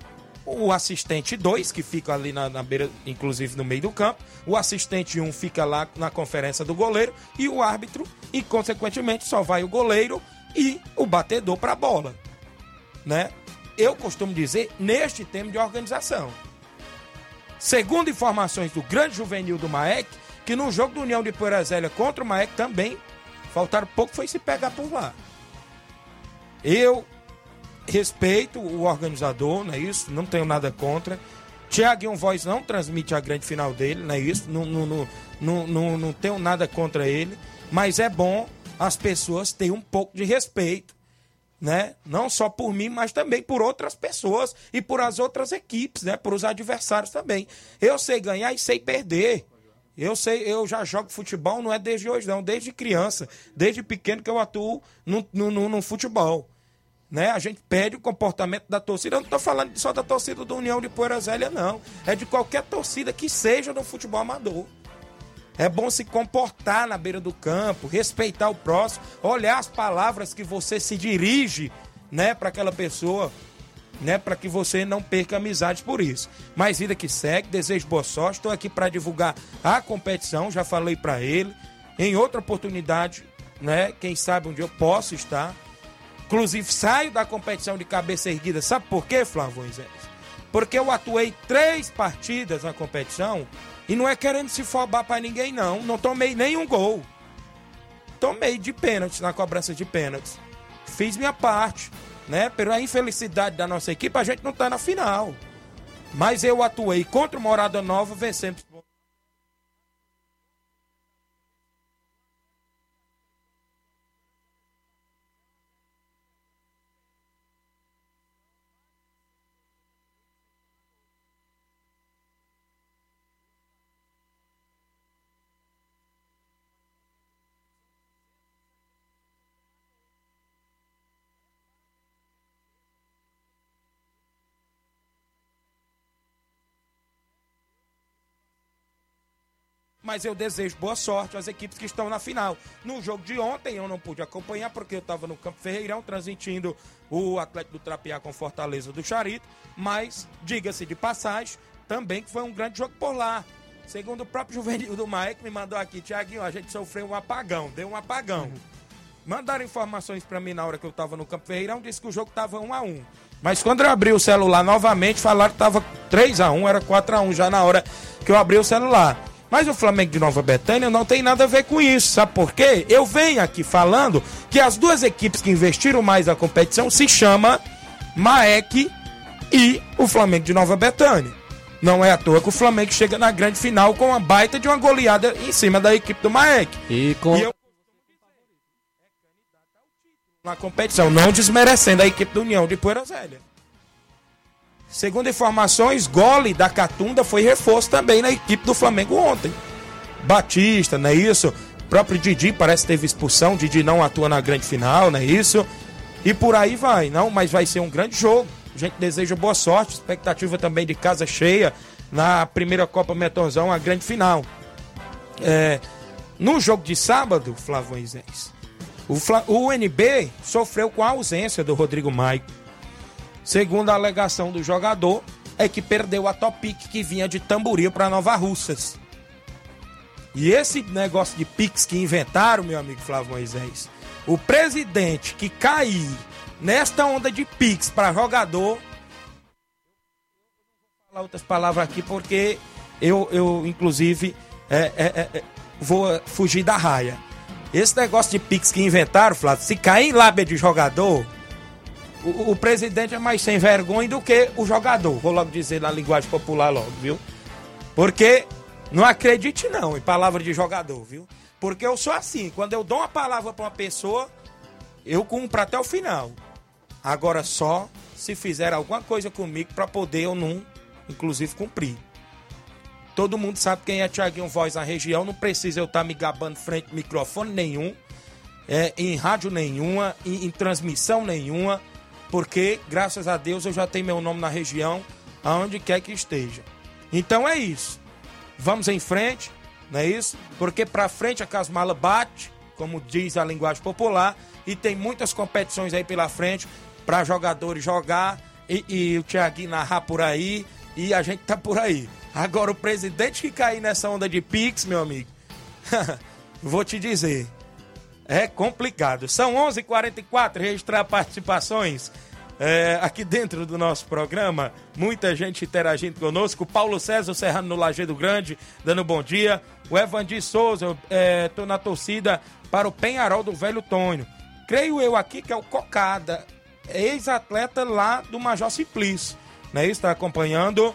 Speaker 1: O assistente 2, que fica ali na, na beira, inclusive no meio do campo. O assistente 1 um fica lá na conferência do goleiro. E o árbitro. E, consequentemente, só vai o goleiro e o batedor para a bola. Né? Eu costumo dizer neste tema de organização. Segundo informações do grande juvenil do Maek, que no jogo do União de Poeirazélia contra o Maek também faltaram pouco foi se pegar por lá. Eu respeito o organizador, não é isso? Não tenho nada contra. Tiaguinho Voz não transmite a grande final dele, não é isso? Não, não, não, não, não, não tenho nada contra ele. Mas é bom as pessoas terem um pouco de respeito, né? Não só por mim, mas também por outras pessoas e por as outras equipes, né? Por os adversários também. Eu sei ganhar e sei perder. Eu sei, eu já jogo futebol, não é desde hoje, não, desde criança, desde pequeno que eu atuo no, no, no, no futebol. Né? A gente pede o comportamento da torcida. Eu não estou falando só da torcida do União de Poeirazélia, não. É de qualquer torcida que seja no futebol amador. É bom se comportar na beira do campo, respeitar o próximo, olhar as palavras que você se dirige, né, para aquela pessoa, né, para que você não perca amizades por isso. Mas vida que segue, desejo boa sorte. Estou aqui para divulgar a competição, já falei para ele. Em outra oportunidade, né? Quem sabe dia eu posso estar. Inclusive, saio da competição de cabeça erguida. Sabe por quê, Flávio Moisés? Porque eu atuei três partidas na competição e não é querendo se fobar para ninguém, não. Não tomei nenhum gol. Tomei de pênaltis na cobrança de pênaltis. Fiz minha parte, né? Pela infelicidade da nossa equipe, a gente não tá na final. Mas eu atuei contra o Morada Nova, vencemos. Mas eu desejo boa sorte às equipes que estão na final. No jogo de ontem eu não pude acompanhar porque eu estava no Campo Ferreirão transmitindo o Atlético do Trapiá com Fortaleza do Charito, mas diga-se de passagem, também que foi um grande jogo por lá. Segundo o próprio Juvenil do Maia que me mandou aqui, Tiaguinho, a gente sofreu um apagão, deu um apagão. Uhum. Mandaram informações para mim na hora que eu estava no Campo Ferreirão, disse que o jogo estava 1 a 1 mas quando eu abri o celular novamente, falaram que estava 3 a 1 era 4 a 1 já na hora que eu abri o celular. Mas o Flamengo de Nova Betânia não tem nada a ver com isso, sabe por quê? Eu venho aqui falando que as duas equipes que investiram mais na competição se chama Maek e o Flamengo de Nova Betânia. Não é à toa que o Flamengo chega na grande final com uma baita de uma goleada em cima da equipe do Maek.
Speaker 2: E com
Speaker 1: E eu na competição, não desmerecendo a equipe do União de Poeira Zélia. Segundo informações, Gole da Catunda foi reforço também na equipe do Flamengo ontem. Batista, não é isso? O próprio Didi parece que teve expulsão, Didi não atua na grande final, não é isso? E por aí vai, não, mas vai ser um grande jogo. A gente deseja boa sorte, expectativa também de casa cheia na primeira Copa Metonzão, a grande final. É, no jogo de sábado, Flávio o, Fla, o UNB sofreu com a ausência do Rodrigo Maico. Segundo a alegação do jogador, é que perdeu a Topic que vinha de Tamboril para Nova Russas. E esse negócio de Pix que inventaram, meu amigo Flávio Moisés, o presidente que cair nesta onda de Pix para jogador. Vou falar outras palavras aqui porque eu, eu inclusive, é, é, é, vou fugir da raia. Esse negócio de Pix que inventaram, Flávio, se cair em lábia de jogador, o, o, presidente é mais sem vergonha do que o jogador. Vou logo dizer na linguagem popular logo, viu? Porque não acredite não em palavra de jogador, viu? Porque eu sou assim, quando eu dou uma palavra para uma pessoa, eu cumpro até o final. Agora só se fizer alguma coisa comigo para poder eu não, inclusive, cumprir. Todo mundo sabe quem é Tiaguinho Voz na região, não precisa eu estar tá me gabando frente microfone nenhum, é, em rádio nenhuma, em, em transmissão nenhuma porque graças a Deus eu já tenho meu nome na região, aonde quer que esteja. Então é isso. Vamos em frente, não é isso? Porque para frente a Casmala bate, como diz a linguagem popular, e tem muitas competições aí pela frente para jogadores jogar e, e o Thiaguinho narrar por aí e a gente tá por aí. Agora o presidente que cair nessa onda de Pix, meu amigo, vou te dizer, é complicado. São 11:44 h 44 registrar participações é, aqui dentro do nosso programa. Muita gente interagindo conosco. Paulo César Serrano no Lajeado Grande, dando bom dia. O Evandir Souza, estou é, na torcida para o Penharol do Velho Tônio. Creio eu aqui que é o Cocada, ex-atleta lá do Major Simplício. É isso? Está acompanhando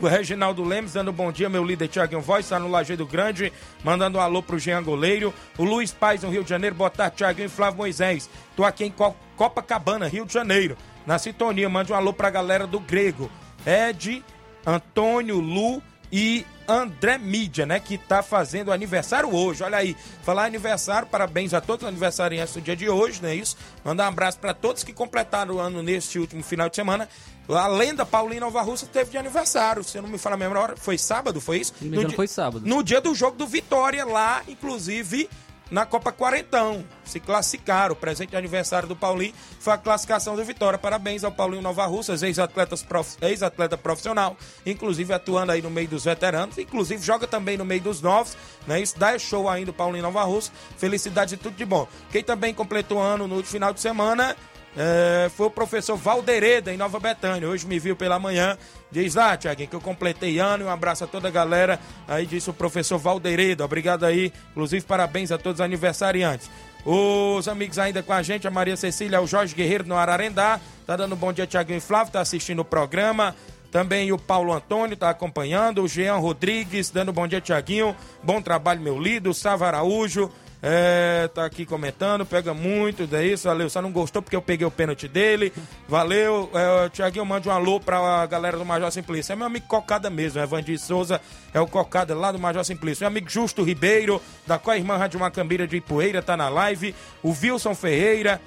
Speaker 1: o Reginaldo Lemos dando bom dia, meu líder Thiago Voz, está no Lajeado Grande, mandando um alô pro Jean Goleiro. O Luiz Paz, no Rio de Janeiro, boa tarde, Thiago e Flávio Moisés. Tô aqui em Copacabana, Rio de Janeiro, na sintonia. Mande um alô pra galera do Grego. Ed, Antônio, Lu e André Mídia, né? Que tá fazendo aniversário hoje. Olha aí, falar aniversário, parabéns a todos os aniversariantes do dia de hoje, não é isso? Mandar um abraço para todos que completaram o ano neste último final de semana. A lenda Paulina Nova Russa teve de aniversário, se eu não me falo a mesma hora, foi sábado, foi isso?
Speaker 2: No dia, foi sábado.
Speaker 1: No dia do jogo do Vitória lá, inclusive, na Copa Quarentão. Se classificaram. O presente aniversário do Paulinho foi a classificação do Vitória. Parabéns ao Paulinho Nova Russas, ex-atleta prof... ex profissional, inclusive atuando aí no meio dos veteranos, inclusive joga também no meio dos novos, né? Isso dá show ainda o Paulinho Nova Russa. Felicidade e tudo de bom. Quem também completou ano no final de semana é, foi o professor Valdereda, em Nova Betânia. Hoje me viu pela manhã. Diz lá, Tiaguinho, que eu completei ano. Um abraço a toda a galera. Aí disse o professor Valdereda. Obrigado aí. Inclusive, parabéns a todos os aniversariantes. Os amigos ainda com a gente, a Maria Cecília, o Jorge Guerreiro no Ararendá. Tá dando um bom dia, Tiaguinho e Flávio. Tá assistindo o programa. Também o Paulo Antônio está acompanhando, o Jean Rodrigues, dando bom dia, Tiaguinho. Bom trabalho, meu lido. Sava Araújo, é, tá aqui comentando, pega muito, é isso, valeu. Só não gostou porque eu peguei o pênalti dele. Valeu. É, Tiaguinho, mande um alô pra galera do Major Simplício. É meu amigo Cocada mesmo, Evandir Souza é o Cocada lá do Major Simplício. Meu amigo Justo Ribeiro, da Coirmã Rádio Macambira de Ipueira, tá na live. O Wilson Ferreira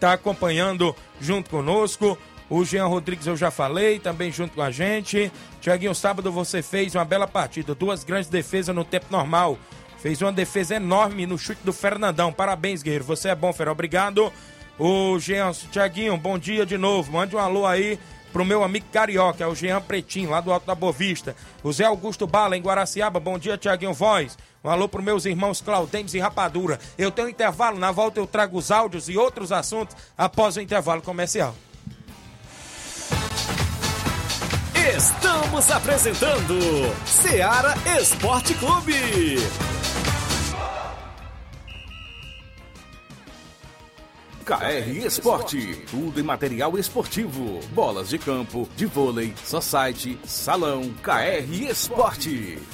Speaker 1: tá acompanhando junto conosco. O Jean Rodrigues eu já falei, também junto com a gente. Tiaguinho, sábado você fez uma bela partida, duas grandes defesas no tempo normal. Fez uma defesa enorme no chute do Fernandão. Parabéns, guerreiro. Você é bom, Fera. Obrigado. O Jean, Tiaguinho, bom dia de novo. Mande um alô aí pro meu amigo carioca, é o Jean Pretinho, lá do Alto da Bovista. O Zé Augusto Bala, em Guaraciaba. Bom dia, Tiaguinho Voz. Um alô para meus irmãos Claudentes e Rapadura. Eu tenho um intervalo, na volta eu trago os áudios e outros assuntos após o intervalo comercial.
Speaker 3: Estamos apresentando Seara Esporte Clube.
Speaker 8: KR Esporte, tudo em material esportivo, bolas de campo, de vôlei, society, salão, KR Esporte.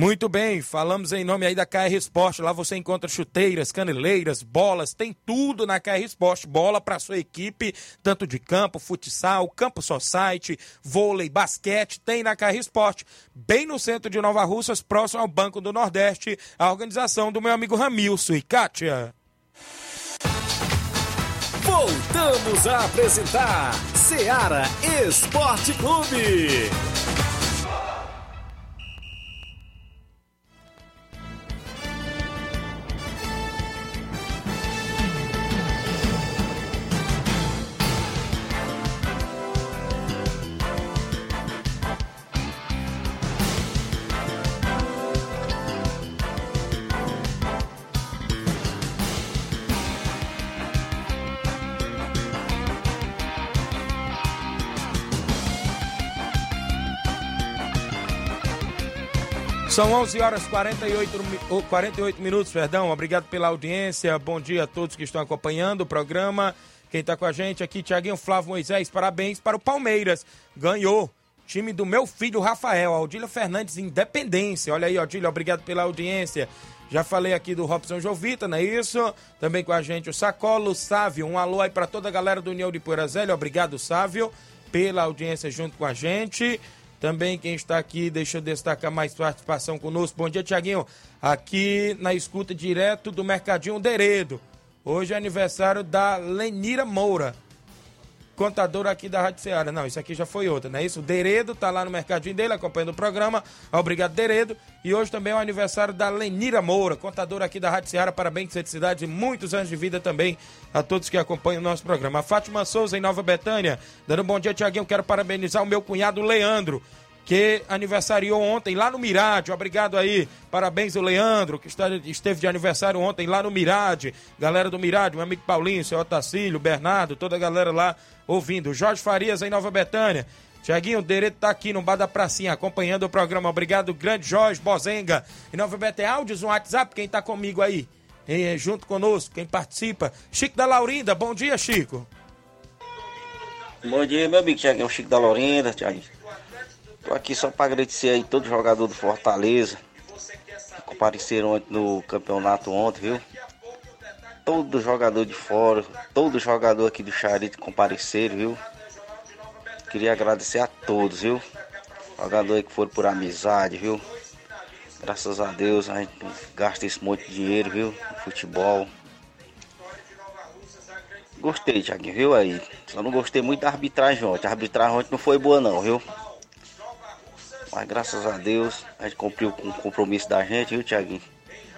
Speaker 1: Muito bem, falamos em nome aí da KR Sport. Lá você encontra chuteiras, caneleiras, bolas, tem tudo na KR Sport. Bola para sua equipe, tanto de campo, futsal, campo society, vôlei, basquete, tem na KR Sport. Bem no centro de Nova Russas, próximo ao Banco do Nordeste, a organização do meu amigo Ramilson e Kátia.
Speaker 3: Voltamos a apresentar Seara Esporte Clube.
Speaker 1: São 11 horas 48, 48 minutos, perdão. Obrigado pela audiência. Bom dia a todos que estão acompanhando o programa. Quem está com a gente aqui, Tiaguinho Flávio Moisés, parabéns para o Palmeiras. Ganhou. Time do meu filho Rafael, Aldílio Fernandes Independência. Olha aí, Aldílio, obrigado pela audiência. Já falei aqui do Robson Jovita, não é isso? Também com a gente o Sacolo Sávio. Um alô aí para toda a galera do União de Poeira Obrigado, Sávio, pela audiência junto com a gente. Também quem está aqui, deixa eu destacar mais participação conosco. Bom dia, Tiaguinho. Aqui na escuta direto do Mercadinho Deredo. Hoje é aniversário da Lenira Moura contador aqui da Rádio Ceará. Não, isso aqui já foi outra, não é isso? O Deredo tá lá no mercadinho dele, acompanhando o programa. Obrigado, Deredo. E hoje também é o aniversário da Lenira Moura, contadora aqui da Rádio Ceará. Parabéns, felicidade e muitos anos de vida também a todos que acompanham o nosso programa. A Fátima Souza, em Nova Betânia, dando um bom dia, Tiaguinho. Quero parabenizar o meu cunhado Leandro que aniversariou ontem lá no Mirade. Obrigado aí. Parabéns ao Leandro, que está, esteve de aniversário ontem lá no Mirade. Galera do Mirade, meu amigo Paulinho, seu Otacílio, Bernardo, toda a galera lá ouvindo. Jorge Farias em Nova Betânia. Tiaguinho, o Dereto tá aqui no Bar da Pracinha, acompanhando o programa. Obrigado, grande Jorge Bozenga. Em Nova Betânia, áudios no WhatsApp, quem tá comigo aí? E, junto conosco, quem participa. Chico da Laurinda, bom dia, Chico.
Speaker 9: Bom dia, meu amigo Tiaguinho, Chico da Laurinda, Tiaguinho. Tô aqui só para agradecer aí todo jogador do Fortaleza que compareceram no campeonato ontem, viu? todo jogador de fora, todo jogador aqui do Charito compareceram, viu? Queria agradecer a todos, viu? Jogador que foram por amizade, viu? Graças a Deus a gente gasta esse monte de dinheiro, viu? Futebol. Gostei, Thiaguinho, viu aí? Só não gostei muito da arbitragem ontem. A arbitragem ontem não foi boa não, viu? Mas graças a Deus a gente cumpriu com o compromisso da gente, viu, Thiaguinho?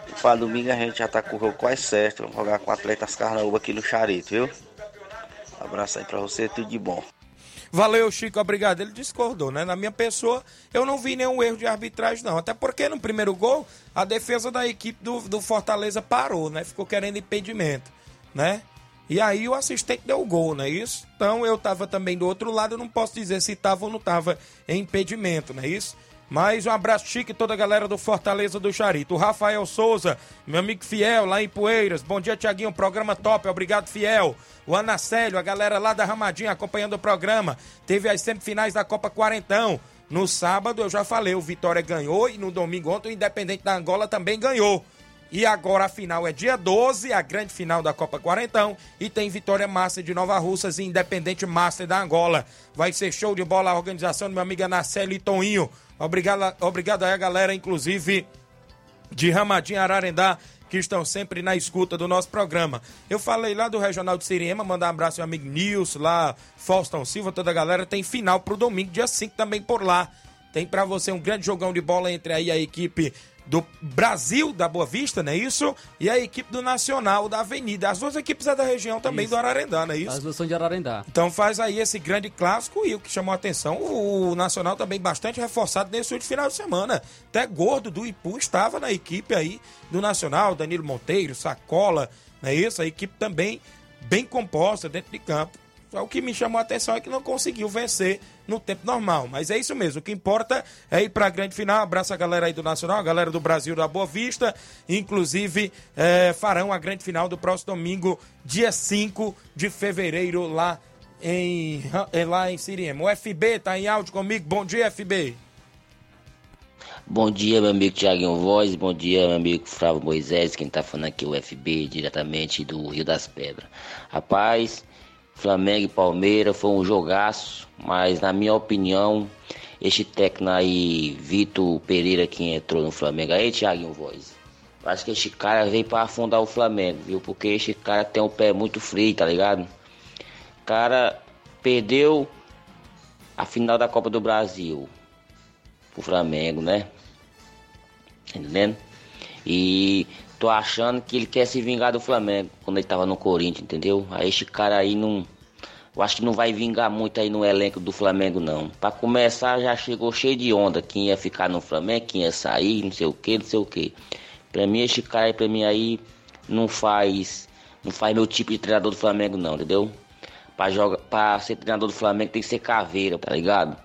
Speaker 9: E para domingo a gente já tá com o jogo quase certo. Vamos jogar com atletas Carnaúba aqui no Charito, viu? Um abraço aí pra você, tudo de bom.
Speaker 1: Valeu, Chico, obrigado. Ele discordou, né? Na minha pessoa, eu não vi nenhum erro de arbitragem, não. Até porque no primeiro gol, a defesa da equipe do, do Fortaleza parou, né? Ficou querendo impedimento, né? E aí o assistente deu o gol, não é isso? Então eu tava também do outro lado, eu não posso dizer se tava ou não tava em impedimento, não é isso? Mais um abraço chique toda a galera do Fortaleza do Charito. O Rafael Souza, meu amigo fiel lá em Poeiras. Bom dia, Tiaguinho. Programa top. Obrigado, fiel. O Anacélio, a galera lá da Ramadinha acompanhando o programa. Teve as semifinais da Copa Quarentão. No sábado, eu já falei, o Vitória ganhou e no domingo ontem o Independente da Angola também ganhou. E agora a final é dia 12, a grande final da Copa Quarentão. E tem Vitória Master de Nova Russas e Independente Master da Angola. Vai ser show de bola a organização do meu amigo Anacélio e Toninho. Obrigado, obrigado aí a galera, inclusive de Ramadinha Ararendá, que estão sempre na escuta do nosso programa. Eu falei lá do Regional de Siriema, mandar um abraço ao meu amigo Nilson, lá, Faustão Silva, toda a galera. Tem final pro domingo, dia 5 também por lá. Tem para você um grande jogão de bola entre aí a equipe do Brasil, da Boa Vista, não é isso? E a equipe do Nacional, da Avenida. As duas equipes é da região também
Speaker 2: Isso.
Speaker 1: do Ararendá, não é isso?
Speaker 2: As duas são de Ararendá.
Speaker 1: Então faz aí esse grande clássico e o que chamou a atenção, o Nacional também bastante reforçado nesse último final de semana. Até Gordo do Ipu estava na equipe aí do Nacional, Danilo Monteiro, Sacola, não é isso? A equipe também bem composta dentro de campo. Só o que me chamou a atenção é que não conseguiu vencer no tempo normal. Mas é isso mesmo. O que importa é ir para a grande final. Abraço a galera aí do Nacional, a galera do Brasil da Boa Vista. Inclusive, eh, farão a grande final do próximo domingo, dia 5 de fevereiro, lá em, eh, lá em Siriema. O FB tá em áudio comigo. Bom dia, FB.
Speaker 10: Bom dia, meu amigo Tiaguinho Voz. Bom dia, meu amigo Flávio Moisés. Quem tá falando aqui é o FB, diretamente do Rio das Pedras. Rapaz, Flamengo e Palmeiras foi um jogaço, mas na minha opinião, este técnico aí, Vitor Pereira, que entrou no Flamengo, aí, Tiaguinho Voz. Acho que este cara veio para afundar o Flamengo, viu? Porque este cara tem um pé muito frio, tá ligado? O cara perdeu a final da Copa do Brasil pro Flamengo, né? Entendendo? E tô achando que ele quer se vingar do Flamengo quando ele tava no Corinthians, entendeu? Aí este cara aí não. Eu acho que não vai vingar muito aí no elenco do Flamengo, não. Pra começar, já chegou cheio de onda. Quem ia ficar no Flamengo, quem ia sair, não sei o que, não sei o que. Pra mim, este cara aí, pra mim aí, não faz. Não faz meu tipo de treinador do Flamengo, não, entendeu? Pra, joga, pra ser treinador do Flamengo tem que ser caveira, tá ligado?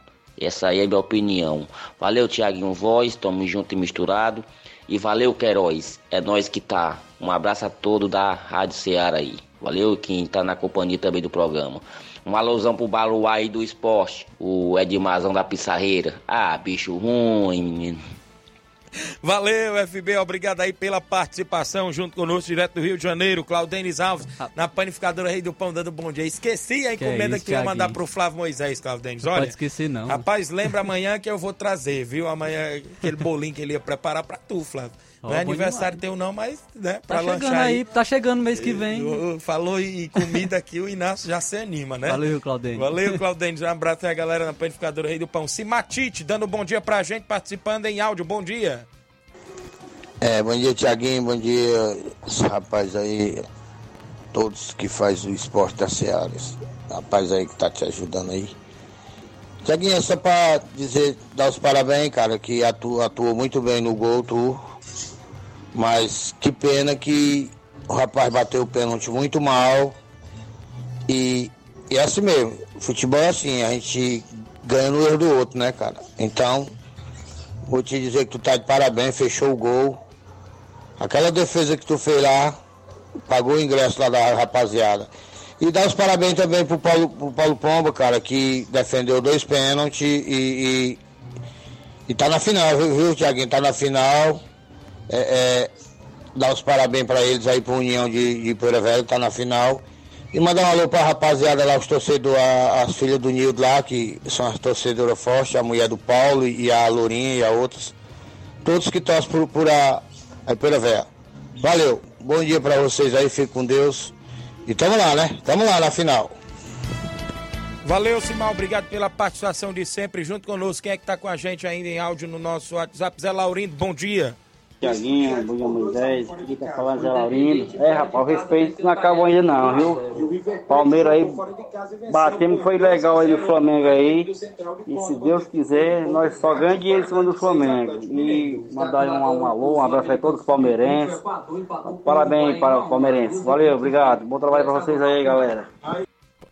Speaker 10: Essa aí é a minha opinião. Valeu, Tiaguinho Voz, tamo junto e misturado. E valeu, Queiroz. É nós que tá. Um abraço a todos da Rádio Ceará aí. Valeu, quem tá na companhia também do programa. Um alusão pro Baluá aí do esporte. O Edmazão da Pissarreira. Ah, bicho ruim, menino.
Speaker 1: Valeu, FB, obrigado aí pela participação junto conosco, direto do Rio de Janeiro, Claudenis Alves, na panificadora Rei do Pão, dando bom dia. Esqueci a
Speaker 2: Que é
Speaker 1: encomenda
Speaker 2: isso,
Speaker 1: que eu ia mandar pro Flávio Moisés, Claudenis. Olha,
Speaker 2: pode esquecer, não.
Speaker 1: rapaz, lembra amanhã que eu vou trazer, viu? Amanhã, aquele bolinho que ele ia preparar pra tu, Flávio.
Speaker 2: Ó,
Speaker 1: não é aniversário teu não, mas, né, pra
Speaker 2: Tá chegando aí, tá chegando mês que vem.
Speaker 1: Falou em comida aqui, o Inácio já se anima, né?
Speaker 2: Valeu, Claudênio.
Speaker 1: Valeu, Claudênio. Um abraço aí a galera na panificadora Rei do Pão. Simatite, dando bom dia pra gente, participando em áudio. Bom dia.
Speaker 11: É, bom dia, Tiaguinho, bom dia, os rapazes aí, todos que faz o esporte da Seara, esse rapaz aí que tá te ajudando aí. Tiaguinho, é só pra dizer, dar os parabéns, cara, que atua, atuou muito bem no gol, tu, mas que pena que o rapaz bateu o pênalti muito mal e, e é assim mesmo, futebol é assim, a gente ganha no erro do outro, né, cara? Então, Vou te dizer que tu tá de parabéns, fechou o gol. Aquela defesa que tu fez lá, pagou o ingresso lá da rapaziada. E dar os parabéns também pro Paulo, pro Paulo Pomba, cara, que defendeu dois pênaltis e, e, e tá na final, viu, viu Tiaguinho? Tá na final. É, é, dar os parabéns para eles aí pro União de, de Poeira Velha, tá na final. E mandar um alô pra rapaziada lá, os torcedores, a- as filhas do Nildo lá, que são as torcedoras fortes, a mulher do Paulo e a Lourinha e a outras. Todos que torcem por, por a, a Poeira Velha. Valeu, bom dia pra vocês aí, fique com Deus. E tamo lá, né? Tamo lá na final.
Speaker 1: Valeu, Simão. Obrigado pela participação de sempre junto conosco. Quem é que tá com a gente ainda em áudio no nosso WhatsApp? Zé Laurindo, bom dia.
Speaker 12: Tiaguinho, bom dia Moisés, tá falando Zé Laurindo. É, rapaz, o respeito não acabou ainda não, viu? Palmeiras aí, batemos, foi legal aí no Flamengo aí. E se Deus quiser, nós só ganhamos dinheiro em cima do Flamengo. E mandar um, um alô, um abraço aí todos os palmeirenses. Parabéns para o palmeirense. Valeu, obrigado. Bom trabalho para vocês aí, galera.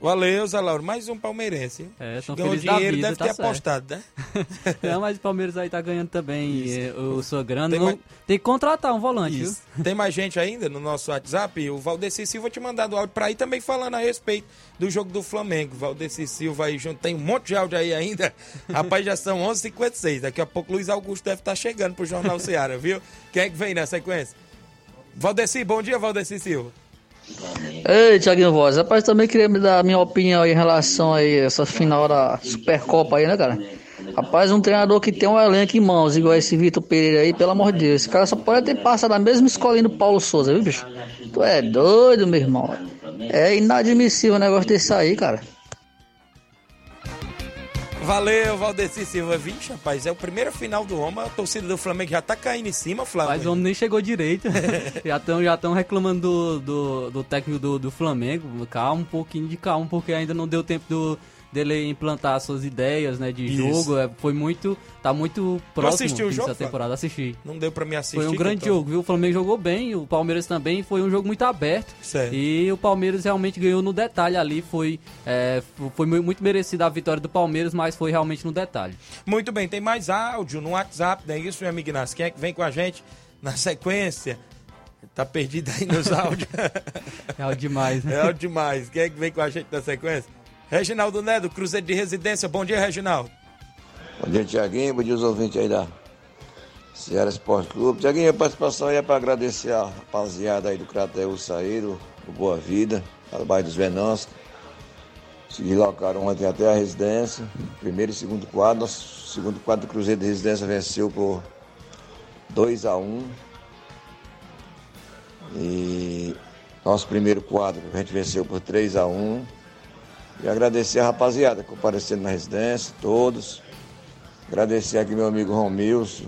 Speaker 1: Valeu, Zé Lauro. Mais um palmeirense. hein?
Speaker 2: É,
Speaker 1: Ganhou
Speaker 2: felizes da
Speaker 1: dinheiro,
Speaker 2: vida,
Speaker 1: deve
Speaker 2: tá
Speaker 1: ter
Speaker 2: certo.
Speaker 1: apostado, né?
Speaker 2: Não, mas o Palmeiras aí tá ganhando também eh, o sua grana.
Speaker 1: Tem
Speaker 2: Não-
Speaker 1: mais-
Speaker 2: Tem que contratar um volante,
Speaker 1: Isso. Tem mais gente ainda no nosso WhatsApp? O Valdeci Silva te mandado áudio pra aí também falando a respeito do jogo do Flamengo. Valdeci Silva aí junto, tem um monte de áudio aí ainda. Rapaz, já são 11h56. Daqui a pouco Luiz Augusto deve estar chegando pro Jornal Seara, viu? Quem é que vem na sequência? Valdeci, bom dia, Valdeci Silva.
Speaker 13: Ei, Thiaguinho Voz, rapaz, também queria me dar a minha opinião aí em relação a essa final da Supercopa aí, né, cara? Rapaz, um treinador que tem um elenco em mãos, igual esse Vitor Pereira aí, pelo amor de Deus, esse cara só pode ter passado a mesma escolinha do Paulo Souza, viu, bicho? Tu é doido, meu irmão. É inadmissível o negócio desse aí, cara.
Speaker 1: Valeu, Valdeci Silva. Vixe, rapaz, é o primeiro final do Roma. A torcida do Flamengo já tá caindo em cima, Flávio.
Speaker 2: Mas o homem nem chegou direito. já estão já tão reclamando do, do, do técnico do, do Flamengo. Calma, um pouquinho de calma, porque ainda não deu tempo do, dele implantar suas ideias né, de
Speaker 1: Isso.
Speaker 2: jogo. É, foi muito. Tá muito próximo
Speaker 1: assistiu o
Speaker 2: dessa
Speaker 1: jogo,
Speaker 2: temporada. Assisti.
Speaker 1: Não deu pra me assistir.
Speaker 2: Foi um grande
Speaker 1: tô-
Speaker 2: jogo, viu? O Flamengo jogou bem, o Palmeiras também. Foi um jogo muito aberto.
Speaker 1: Certo.
Speaker 2: E o Palmeiras realmente ganhou no detalhe ali. Foi, é, foi mu- muito merecida a vitória do Palmeiras, mas foi realmente no detalhe.
Speaker 1: Muito bem, tem mais áudio no WhatsApp, não é isso, meu amigo Inácio? Quem é que vem com a gente na sequência? Tá perdido aí nos áudios.
Speaker 2: É áudio demais, né?
Speaker 1: É áudio demais. Quem é que vem com a gente na sequência? Reginaldo Nedo, Cruzeiro de Residência. Bom dia, Reginaldo.
Speaker 11: Bom dia, Tiaguinho. Bom dia aos ouvintes aí da Ceará Esporte Clube. Tiaguinho, a participação aí é para agradecer a rapaziada aí do Crateus Saíro, do Boa Vida, do bairro dos Venãos. Se deslocaram ontem até a residência. Primeiro e segundo quadro. Nosso segundo quadro do Cruzeiro de Residência venceu por 2 a 1 E nosso primeiro quadro a gente venceu por 3 a 1 E agradecer a rapaziada comparecendo na residência, todos. Agradecer aqui meu amigo Romilson,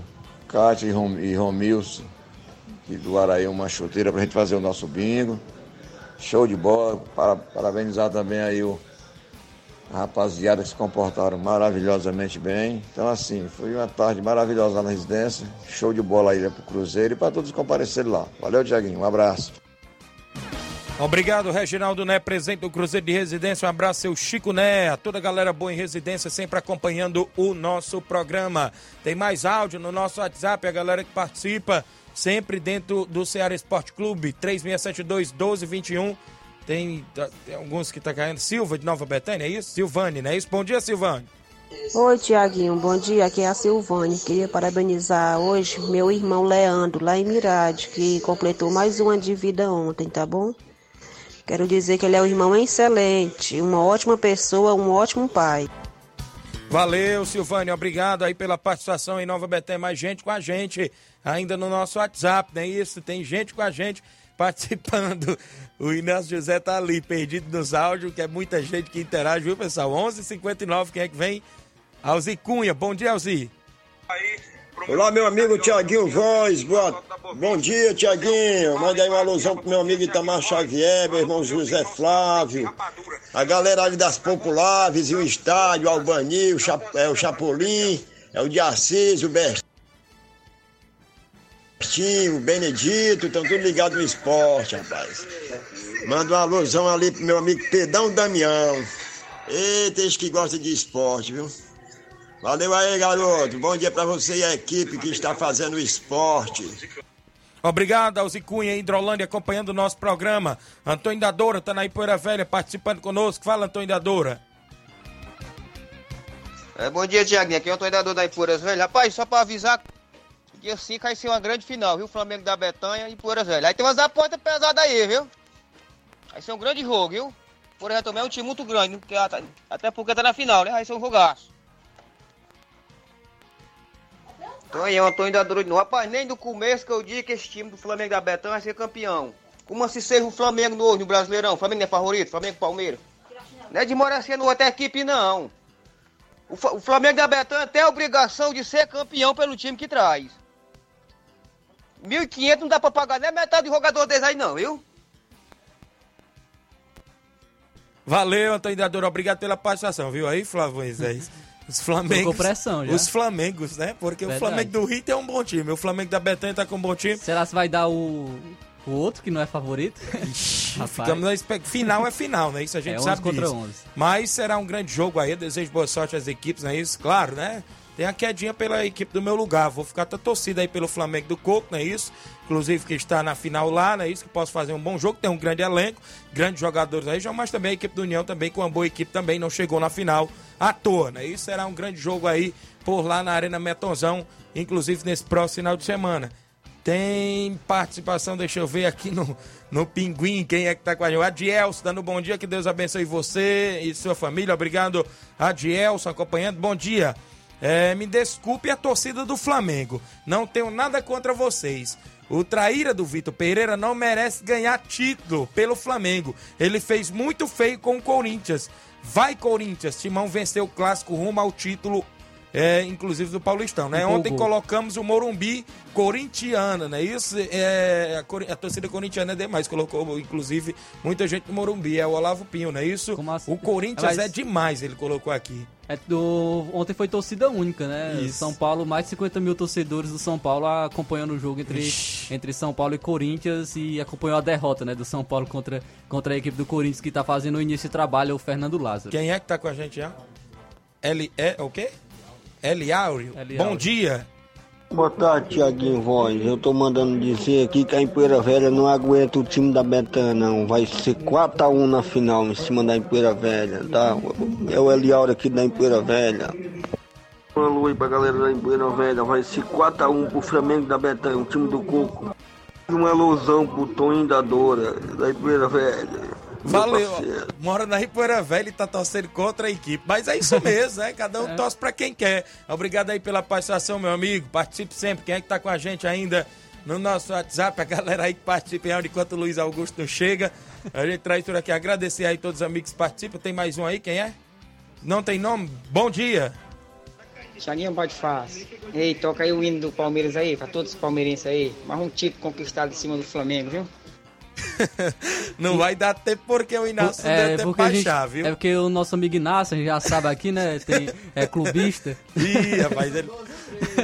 Speaker 11: Cátia e, Rom, Romilson, que doaram aí uma chuteira pra gente fazer o nosso bingo. Show de bola. Para, parabenizar também aí o, a rapaziada que se comportaram maravilhosamente bem. Então, assim, foi uma tarde maravilhosa lá na residência. Show de bola aí pro Cruzeiro e para todos que compareceram lá. Valeu, Tiaguinho. Um abraço.
Speaker 1: Obrigado, Reginaldo Né, presidente do Cruzeiro de Residência. Um abraço, seu Chico Né, a toda a galera boa em residência, sempre acompanhando o nosso programa. Tem mais áudio no nosso WhatsApp, a galera que participa, sempre dentro do Ceará Esporte Clube, 3672-1221. Tem, tá- tem alguns que tá caindo. Silva de Nova Betânia, é isso? Silvane, não é isso? Bom dia, Silvane.
Speaker 14: Oi, Tiaguinho, bom dia. Aqui é a Silvane. Queria parabenizar hoje meu irmão Leandro, lá em Mirade, que completou mais um ano de vida ontem, tá bom? Quero dizer que ele é um irmão excelente, uma ótima pessoa, um ótimo pai.
Speaker 1: Valeu, Silvânia, obrigado aí pela participação em Nova Betânia. Mais gente com a gente ainda no nosso WhatsApp, não é isso? Tem gente com a gente participando. O Inácio José tá ali, perdido nos áudios, que é muita gente que interage, viu, pessoal? 11h59, quem é que vem? Alzi Cunha, bom dia, Alzi.
Speaker 15: Olá, meu amigo Tiaguinho Voz. Boa... Bom dia, Tiaguinho. Manda aí uma alusão pro meu amigo Itamar Xavier, meu irmão José Flávio. A galera ali das Populares, o Estádio, o Albani, o, é, o Chapolin, é o de Assis, o Bertinho, o Benedito, estão tudo ligados no esporte, rapaz. Manda uma alusão ali pro meu amigo Pedão Damião. Eita, esse que gosta de esporte, viu? Valeu aí, garoto. Bom dia pra você e a equipe que está fazendo o esporte.
Speaker 1: Obrigado, Alzi Cunha, Hidrolândia, acompanhando o nosso programa. Antônio da Doura tá na Ipoeira Velha participando conosco. Fala, Antônio da Doura.
Speaker 16: É, bom dia, Tiaguinho. Aqui é o Antônio Dador da Ipuras, velho. Rapaz, só pra avisar, Dia 5 vai ser uma grande final, viu? Flamengo da Betanha e Poeira Velha. Aí tem umas apostas pesadas aí, viu? Vai ser um grande jogo, viu? Poeira também é um time muito grande, porque até, até porque tá na final, né? Vai ser um jogaço. Então eu Antônio da Doido. Rapaz, nem do começo que eu disse que esse time do Flamengo da Betanha vai ser campeão. Como assim ser o Flamengo no hoje, no Brasileirão? Flamengo não é favorito? Flamengo Palmeiras? Não é de Moracia no outra equipe, não. O, o Flamengo da Betanha tem a obrigação de ser campeão pelo time que traz. 1.500 não dá pra pagar nem metade do jogador deles aí, não, viu?
Speaker 1: Valeu, Antônio Dador. Obrigado pela participação, viu aí, Flávio Moisés? Os Flamengos.
Speaker 2: Colocou pressão já.
Speaker 1: Os Flamengos, né? Porque
Speaker 2: Verdade.
Speaker 1: o Flamengo do Rio tem um bom time. O Flamengo da Betanha tá com um bom time.
Speaker 2: Será que vai dar o, o outro que não é favorito?
Speaker 1: Ficamos na Final é final, né? Isso a gente
Speaker 2: É 11
Speaker 1: sabe
Speaker 2: contra
Speaker 1: disso.
Speaker 2: 11.
Speaker 1: Mas será um grande jogo aí. Eu desejo boa sorte às equipes, não é isso? Claro, né? Tem a quedinha pela equipe do meu lugar. Vou ficar até torcida aí pelo Flamengo do Coco, não é isso? Inclusive que está na final lá, não é isso? Que posso fazer um bom jogo. Tem um grande elenco, grandes jogadores aí, mas também a equipe do União também, com uma boa equipe também, não chegou na final à toa, né? Isso será um grande jogo aí por lá na Arena Metonzão, inclusive nesse próximo final de semana. Tem participação, deixa eu ver aqui no, no Pinguim, quem é que tá com a gente? Adielson, dando bom dia, que Deus abençoe você e sua família. Obrigado, Adielson, acompanhando. Bom dia. É, me desculpe a torcida do Flamengo. Não tenho nada contra vocês. O traíra do Vitor Pereira não merece ganhar título pelo Flamengo. Ele fez muito feio com o Corinthians. Vai, Corinthians! Timão venceu o clássico rumo ao título é, inclusive do Paulistão, né?
Speaker 2: Empolgou.
Speaker 1: Ontem colocamos o Morumbi corintiana, né? Isso é a, a torcida corintiana é demais, colocou inclusive muita gente no Morumbi, é o Olavo Pinho, não é isso? O Corinthians
Speaker 2: Mas-
Speaker 1: é demais, ele colocou aqui.
Speaker 2: É do... Ontem foi torcida única, né?
Speaker 1: Isso.
Speaker 2: São Paulo, mais de 50 mil torcedores do São Paulo acompanhando o jogo entre, entre São Paulo e Corinthians e acompanhou a derrota, né? Do São Paulo contra, contra a equipe do Corinthians que tá fazendo o início de trabalho, o Fernando Lázaro.
Speaker 1: Quem é que tá com a gente já? L é o quê? L Áureo. Bom dia.
Speaker 11: Boa tarde, Tiaguinho Voz. Eu tô mandando dizer aqui que a Empoeira Velha não aguenta o time da Betânia, não. Vai ser 4x1 na final em cima da Empoeira Velha, tá? É o Eliauro aqui da Empoeira Velha. Um alô aí pra galera da Empoeira Velha. Vai ser 4x1 pro Flamengo da Betânia, o time do Coco. Um alusão pro Toninho da Dora, da Empoeira Velha.
Speaker 1: Valeu. Mora na Ripoeira Velha e tá torcendo contra a equipe. Mas é isso mesmo, né? Cada um
Speaker 2: É.
Speaker 1: torce pra quem quer. Obrigado aí pela participação, meu amigo. Participe sempre. Quem é que tá com a gente ainda no nosso WhatsApp? A galera aí que participa aí, enquanto o Luiz Augusto não chega. A gente traz por aqui. Agradecer aí todos os amigos que participam. Tem mais um aí, quem é? Não tem nome? Bom dia.
Speaker 17: Thiaguinho bate fácil. Ei, toca aí o hino do Palmeiras aí, pra todos os palmeirenses aí. Mais um título conquistado em cima do Flamengo, viu?
Speaker 1: Não vai dar tempo porque o Inácio
Speaker 2: É
Speaker 1: deu tempo
Speaker 2: porque, a
Speaker 1: pra
Speaker 2: gente,
Speaker 1: achar, viu?
Speaker 2: é porque o nosso amigo Inácio, a gente já sabe aqui, né? Tem, é clubista.
Speaker 1: Ih, rapaz, ele...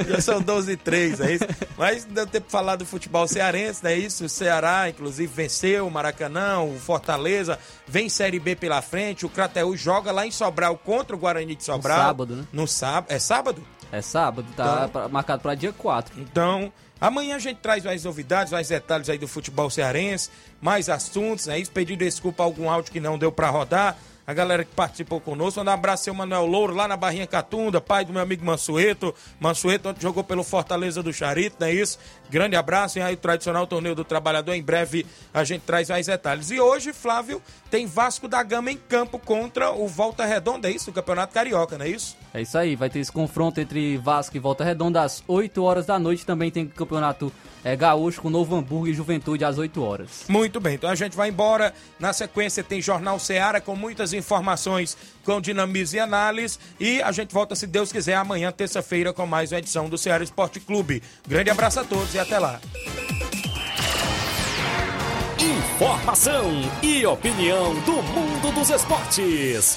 Speaker 1: já são 12 e 3, é isso? Mas não deu tempo de falar do futebol cearense, não é isso? O Ceará, inclusive, venceu o Maracanã, o Fortaleza, vem Série B pela frente, o Crateú joga lá em Sobral contra o Guarani de Sobral.
Speaker 2: sábado, né?
Speaker 1: No sábado. É sábado?
Speaker 2: É sábado, tá
Speaker 1: Então-
Speaker 2: marcado pra dia 4.
Speaker 1: Então, amanhã a gente traz mais novidades, mais detalhes aí do futebol cearense, mais assuntos, é isso? Pedir desculpa a algum áudio que não deu pra rodar. A galera que participou conosco, um abraço ao Manuel Louro, lá na Barrinha Catunda, pai do meu amigo Mansueto. Mansueto jogou pelo Fortaleza do Charito, não é isso? Grande abraço, e aí o tradicional torneio do trabalhador. Em breve a gente traz mais detalhes. E hoje, Flávio, tem Vasco da Gama em campo contra o Volta Redonda, é isso? O Campeonato Carioca, não é isso?
Speaker 2: É isso aí, vai ter esse confronto entre Vasco e Volta Redonda às 8 horas da noite. Também tem campeonato é, gaúcho com Novo Hamburgo e Juventude às 8 horas.
Speaker 1: Muito bem, então a gente vai embora. Na sequência tem Jornal Seara com muitas informações com dinamismo e análise. E a gente volta, se Deus quiser, amanhã, terça-feira, com mais uma edição do Ceará Esporte Clube. Grande abraço a todos e até lá.
Speaker 3: Informação e opinião do mundo dos esportes.